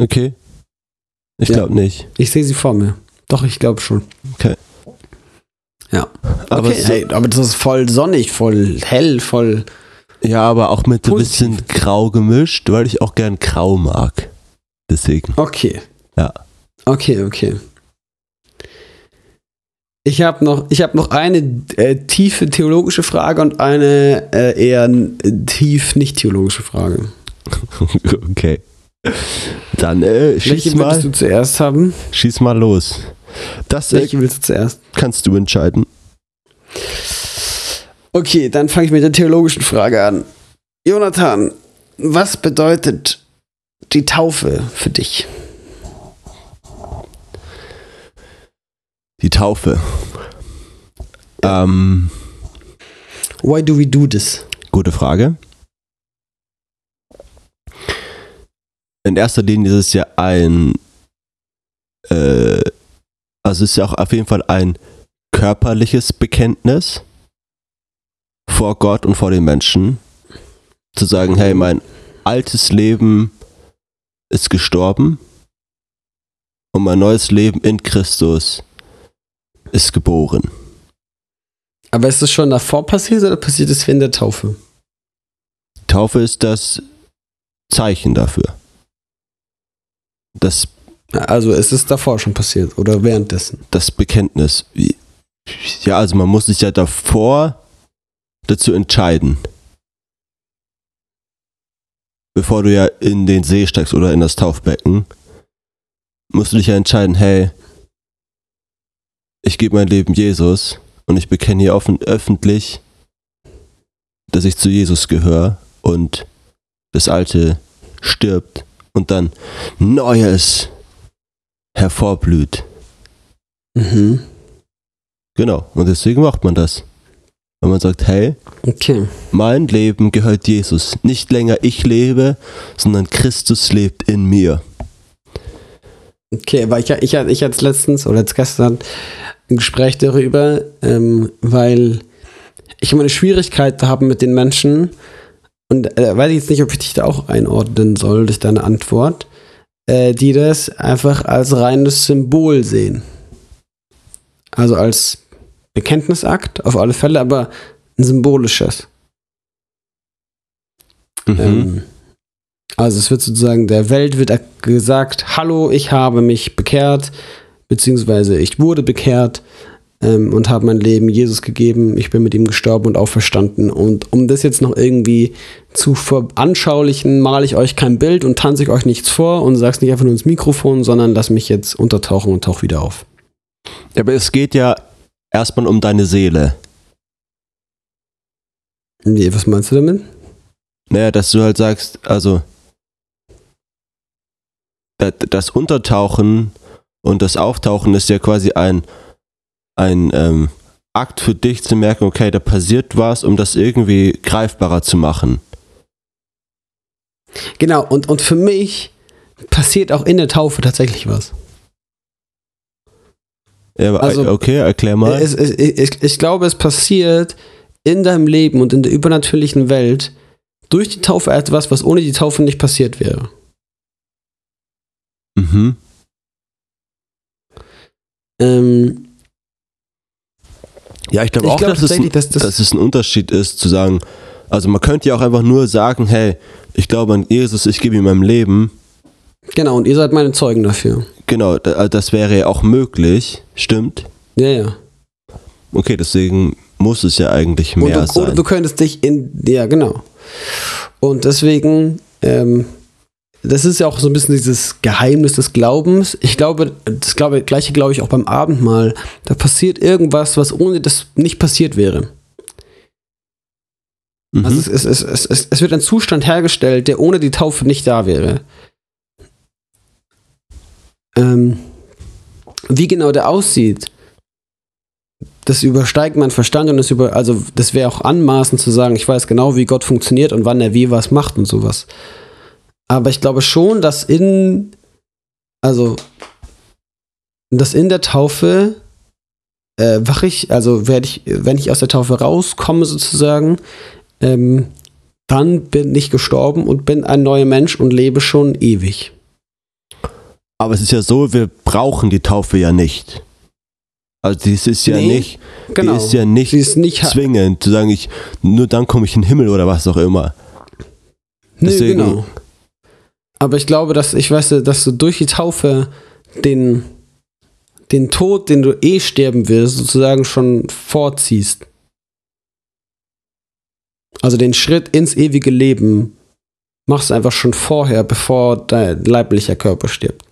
Okay. Ich Ja. glaube nicht. Ich sehe sie vor mir. Doch, ich glaube schon. Okay. Ja. Aber okay, hey, aber das ist voll sonnig, voll hell, voll. Ja, aber auch mit ein Positiv. bisschen grau gemischt, weil ich auch gern grau mag. Deswegen. Okay. Ja. Okay, okay. Ich habe noch, ich hab noch eine äh, tiefe theologische Frage und eine äh, eher tief nicht theologische Frage. okay. Dann äh, schieß Welche mal, würdest du zuerst haben? schieß mal los. Das Welche willst du zuerst? kannst du entscheiden. Okay, dann fange ich mit der theologischen Frage an. Jonathan, was bedeutet die Taufe für dich? Die Taufe. Ähm, Why do we do this? gute Frage. In erster Linie ist es ja ein, äh, also es ist ja auch auf jeden Fall ein körperliches Bekenntnis vor Gott und vor den Menschen. Zu sagen, hey, mein altes Leben ist gestorben und mein neues Leben in Christus ist geboren. Aber ist das schon davor passiert oder passiert es während der Taufe? Taufe ist das Zeichen dafür. Das, Also ist es davor schon passiert oder währenddessen? das Bekenntnis. Ja, also man muss sich ja davor dazu entscheiden. Bevor du ja in den See steigst oder in das Taufbecken, musst du dich ja entscheiden, hey, ich gebe mein Leben Jesus und ich bekenne hier offen, öffentlich, dass ich zu Jesus gehöre und das Alte stirbt und dann Neues hervorblüht. Mhm. Genau, und deswegen macht man das. Wenn man sagt, hey, Okay. mein Leben gehört Jesus. Nicht länger ich lebe, sondern Christus lebt in mir. Okay, aber ich, ich, ich hatte letztens oder jetzt gestern ein Gespräch darüber, ähm, weil ich immer eine Schwierigkeit habe mit den Menschen und äh, weiß ich jetzt nicht, ob ich dich da auch einordnen soll durch deine Antwort, äh, die das einfach als reines Symbol sehen. Also als Bekenntnisakt auf alle Fälle, aber ein symbolisches. Mhm. Ähm, also es wird sozusagen, der Welt wird gesagt, hallo, ich habe mich bekehrt, beziehungsweise ich wurde bekehrt ähm, und habe mein Leben Jesus gegeben, ich bin mit ihm gestorben und auferstanden. Und um das jetzt noch irgendwie zu veranschaulichen, male ich euch kein Bild und tanze ich euch nichts vor und sag's nicht einfach nur ins Mikrofon, sondern lass mich jetzt untertauchen und tauch wieder auf. Aber es geht ja erstmal um deine Seele. Nee, was meinst du damit? Naja, dass du halt sagst, also da- das Untertauchen und das Auftauchen ist ja quasi ein, ein ähm, Akt für dich zu merken, okay, da passiert was, um das irgendwie greifbarer zu machen. Genau, und, und für mich passiert auch in der Taufe tatsächlich was. Ja, aber, Also, okay, erklär mal. Es, es, ich, ich glaube, es passiert in deinem Leben und in der übernatürlichen Welt durch die Taufe etwas, was ohne die Taufe nicht passiert wäre. mhm. Ähm, Ja, ich glaube auch, glaube dass, es ein, dass das. dass es ein Unterschied ist, zu sagen, also man könnte ja auch einfach nur sagen, hey, ich glaube an Jesus, ich gebe ihm mein Leben. genau, und ihr seid meine Zeugen dafür. Genau, da- das wäre ja auch möglich, stimmt. Ja, ja. Okay, deswegen muss es ja eigentlich Und mehr du, oder sein. du könntest dich in. Ja, genau. Und deswegen. Ähm, das ist ja auch so ein bisschen dieses Geheimnis des Glaubens. Ich glaube, das glaube, gleiche glaube ich auch beim Abendmahl. Da passiert irgendwas, was ohne das nicht passiert wäre. Mhm. Also es, es, es, es, wird ein Zustand hergestellt, der ohne die Taufe nicht da wäre. Ähm, wie genau der aussieht, das übersteigt mein Verstand und das über, also das wäre auch anmaßend zu sagen, ich weiß genau, wie Gott funktioniert und wann er wie was macht und sowas. Aber ich glaube schon, dass in, also, dass in der Taufe äh, wach ich, also werde ich, wenn ich aus der Taufe rauskomme sozusagen, ähm, dann bin ich gestorben und bin ein neuer Mensch und lebe schon ewig. Aber es ist ja so, wir brauchen die Taufe ja nicht. Also dies ist ja Nee, nicht, Genau. die ist ja nicht ist nicht zwingend, zu sagen, ich, nur dann komme ich in den Himmel oder was auch immer. Nee, deswegen- genau. Aber ich glaube, dass ich weiß, dass du durch die Taufe den, den Tod, den du eh sterben wirst, sozusagen schon vorziehst. Also den Schritt ins ewige Leben machst du einfach schon vorher, bevor dein leiblicher Körper stirbt.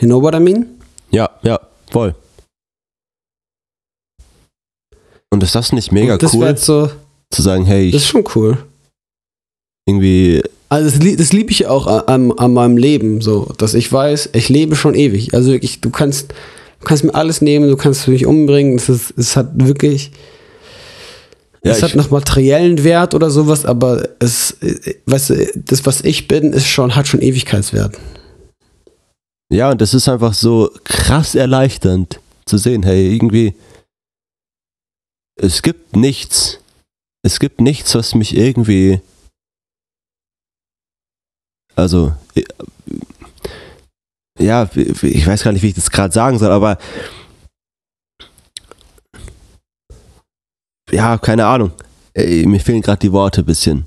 You know what I mean? Ja, ja, voll. Und ist das nicht mega das wäre cool, jetzt so, zu sagen, hey, das ist schon cool. irgendwie, Also das, das liebe ich ja auch an, an meinem Leben, so, dass ich weiß, ich lebe schon ewig. Also wirklich, du kannst, du kannst mir alles nehmen, du kannst mich umbringen. Es, ist, es hat wirklich, ja, es hat noch materiellen Wert oder sowas, aber es, weißt du, das, was ich bin, ist schon, hat schon Ewigkeitswert. ja, und das ist einfach so krass erleichternd zu sehen, hey, irgendwie, es gibt nichts, es gibt nichts, was mich irgendwie, also, äh, ja, ich weiß gar nicht, wie ich das gerade sagen soll, aber ja, keine Ahnung. Ey, Mir fehlen gerade die Worte ein bisschen.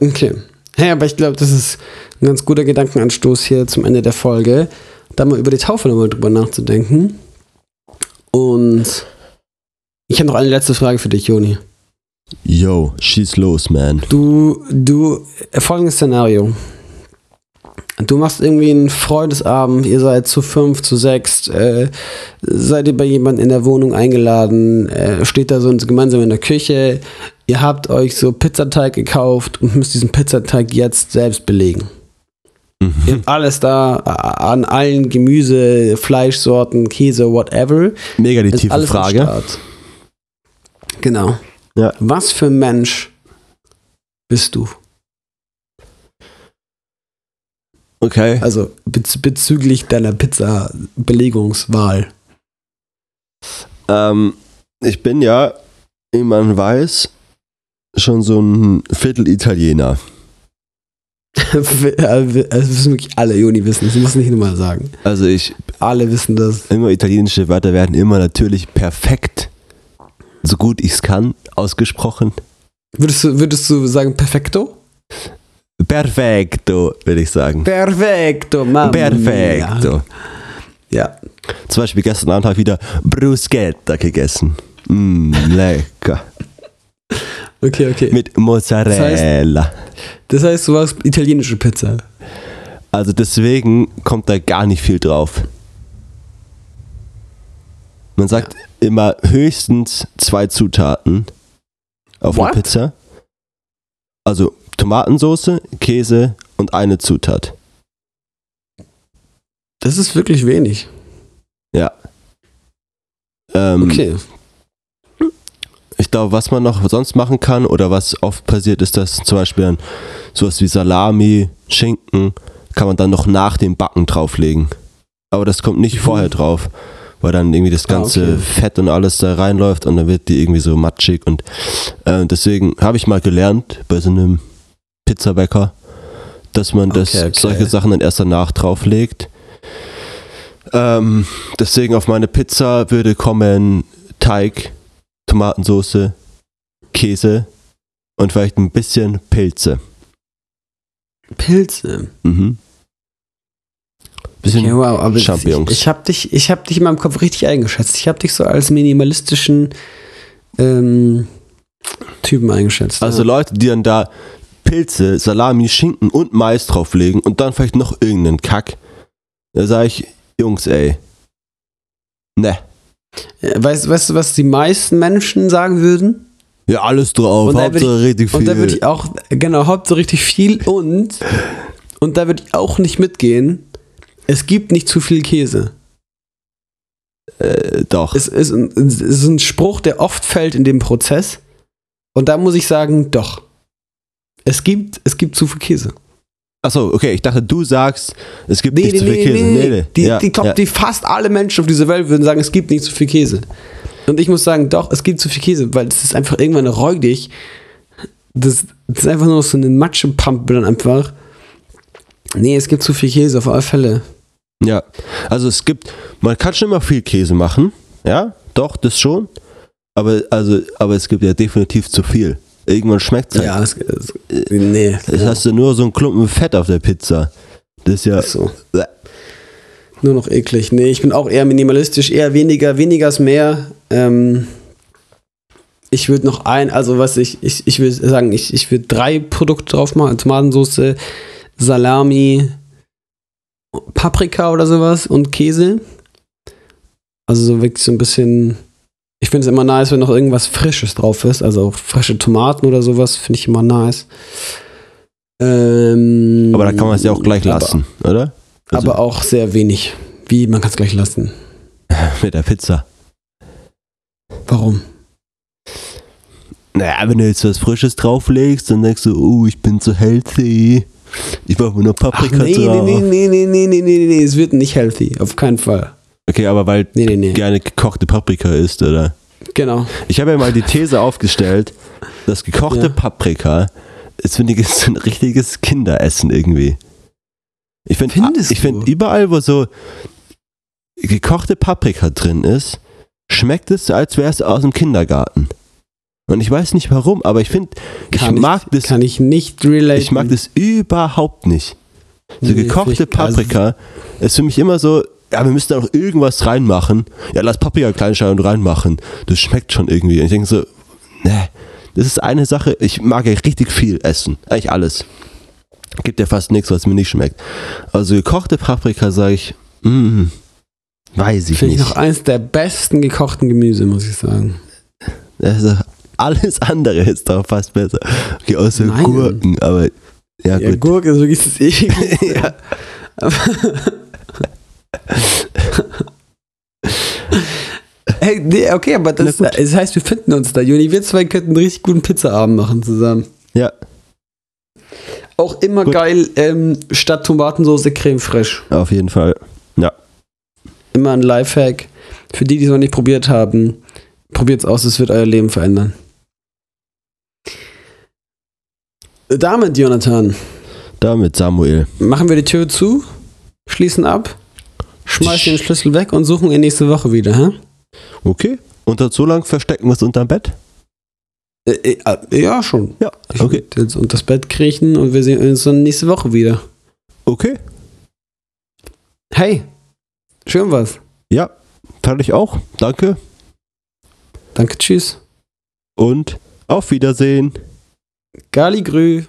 Okay. Hey, aber ich glaube, das ist ein ganz guter Gedankenanstoß hier zum Ende der Folge, da mal über die Taufe nochmal drüber nachzudenken. Und ich habe noch eine letzte Frage für dich, Joni. Yo, schieß los, man. Du, du, folgendes Szenario. Du machst irgendwie einen Freundesabend, ihr seid zu fünf, zu sechs, äh, seid ihr bei jemandem in der Wohnung eingeladen, äh, steht da so gemeinsam in der Küche, ihr habt euch so Pizzateig gekauft und müsst diesen Pizzateig jetzt selbst belegen. Ihr habt alles da an allen Gemüse, Fleischsorten, Käse, whatever. Mega die tiefe Frage. Genau. Ja. Was für ein Mensch bist du? Okay. Also bez bezüglich deiner Pizza-Belegungswahl. Ähm, ich bin ja, wie man weiß, schon so ein Viertel Italiener. Es wissen wirklich alle, Juni wissen. Das muss nicht nochmal sagen. Also ich, Alle wissen das. immer italienische Wörter werden immer natürlich perfekt, so gut ich es kann, ausgesprochen. Würdest du, würdest du sagen Perfecto? Perfekto, würde ich sagen. Perfecto, Mann. Perfekto. Ja. Zum Beispiel gestern Abend habe ich wieder Bruschetta gegessen. Mm, lecker. Okay, okay. Mit Mozzarella. Das heißt, du warst italienische Pizza. Also deswegen kommt da gar nicht viel drauf. Man sagt immer höchstens zwei Zutaten auf What? einer Pizza. Also Tomatensauce, Käse und eine Zutat. Das ist wirklich wenig. Ja. Ähm, Okay. Ich glaube, was man noch sonst machen kann oder was oft passiert ist, dass zum Beispiel dann sowas wie Salami, Schinken, kann man dann noch nach dem Backen drauflegen. Aber das kommt nicht Mhm. vorher drauf, weil dann irgendwie das Ah, ganze okay. Fett und alles da reinläuft und dann wird die irgendwie so matschig und äh, deswegen habe ich mal gelernt bei so einem Pizzabäcker, dass man das, Okay, okay. solche Sachen dann erst danach drauflegt. Ähm, deswegen auf meine Pizza würde kommen Teig, Tomatensauce, Käse und vielleicht ein bisschen Pilze. Pilze. Mhm. Bisschen wow, aber ich, Champignons. ich habe dich, ich hab dich in meinem Kopf richtig eingeschätzt. Ich habe dich so als minimalistischen ähm, Typen eingeschätzt. Also ja. Leute, die dann da Pilze, Salami, Schinken und Mais drauflegen und dann vielleicht noch irgendeinen Kack. Da sage ich, Jungs, ey. Ne. Äh, Weißt, weißt du, was die meisten Menschen sagen würden? Ja, alles drauf. Und Hauptsache richtig viel. Und da würde ich auch, genau, Hauptsache richtig viel und, und da würde ich auch nicht mitgehen. Es gibt nicht zu viel Käse. äh, doch. Es ist, ein, es ist ein Spruch, der oft fällt in dem Prozess. Und da muss ich sagen, doch. Es gibt, es gibt zu viel Käse. Achso, okay, ich dachte, du sagst, es gibt nicht zu viel Käse. Nee, nee. Die, ja, die, glaub, ja. die fast alle Menschen auf dieser Welt würden sagen, es gibt nicht zu viel Käse. Und ich muss sagen, doch, es gibt zu viel Käse, weil es ist einfach irgendwann räudig. Das, das ist einfach nur so eine Matschepampe dann einfach. Nee, es gibt zu viel Käse, auf alle Fälle. Ja, also es gibt, man kann schon immer viel Käse machen, ja, doch, das schon, aber, also, aber es gibt ja definitiv zu viel. Irgendwann schmeckt es halt. Ja, es, es, nee. Jetzt hast du nur so einen Klumpen Fett auf der Pizza. Das ist ja, So. Nur noch eklig. Nee, ich bin auch eher minimalistisch, eher weniger, weniger ist mehr. Ähm, ich würde noch ein, also was ich, ich, ich würde sagen, ich, ich würde drei Produkte drauf machen: Tomatensauce, Salami, Paprika oder sowas und Käse. Also so wirklich so ein bisschen. Ich finde es immer nice, wenn noch irgendwas Frisches drauf ist. Also frische Tomaten oder sowas finde ich immer nice. Ähm, aber da kann man es ja auch gleich aber- lassen, oder? Also aber auch sehr wenig. Wie, man kann es gleich lassen. mit der Pizza. Warum? Naja, wenn du jetzt was Frisches drauflegst, dann denkst du, oh, ich bin so healthy. Ich mache nur Ach, Paprika nee, nee, drauf. nee, nee, nee, nee, nee, nee, nee, es wird nicht healthy. Auf keinen Fall. Okay, aber weil Nee, nee, nee. gerne gekochte Paprika isst, oder? Genau. Ich habe ja mal die These aufgestellt, dass gekochte Ja. Paprika ist, finde ich, ist ein richtiges Kinderessen irgendwie. Ich finde, ich finde überall, wo so gekochte Paprika drin ist, schmeckt es, als wäre es aus dem Kindergarten. Und ich weiß nicht warum, aber ich finde, ich Kann mag ich, das, Kann ich nicht relaten. ich mag das überhaupt nicht. So Nee, gekochte ich- also- Paprika ist für mich immer so, ja, wir müssen da noch irgendwas reinmachen. Ja, lass Paprika kleinschneiden und reinmachen. Das schmeckt schon irgendwie. Und ich denke so, ne, das ist eine Sache. Ich mag ja richtig viel essen. Eigentlich alles. Gibt ja fast nichts, was mir nicht schmeckt. Also gekochte Paprika sage ich, mm, weiß ich Finde ich nicht. noch eins der besten gekochten Gemüse, muss ich sagen. Also, alles andere ist doch fast besser. Okay, außer Nein. Gurken, aber Ja, Ja, gut. Gurke ist wirklich das ekligste. Ja. Hey, nee, okay, aber das, das heißt, wir finden uns da. Juni, wir zwei könnten einen richtig guten Pizzaabend machen zusammen. Ja, Auch immer Gut. geil, ähm, statt Tomatensauce Creme fraiche. auf jeden Fall. Immer ein Lifehack. Für die, die es noch nicht probiert haben, probiert es aus, es wird euer Leben verändern. Damit, Jonathan, Damit Samuel. machen wir die Tür zu, schließen ab, schmeißen den Schlüssel weg und suchen ihn nächste Woche wieder, hä? Okay. Und dann so lang verstecken wir es unterm Bett? Äh, äh, äh, ja, schon. Ja, Ich okay. würd jetzt unter das Bett kriechen und wir sehen uns dann nächste Woche wieder. Okay. Hey, schön was. Ja, fand ich auch. Danke. Danke, tschüss. Und auf Wiedersehen. Gali Grü.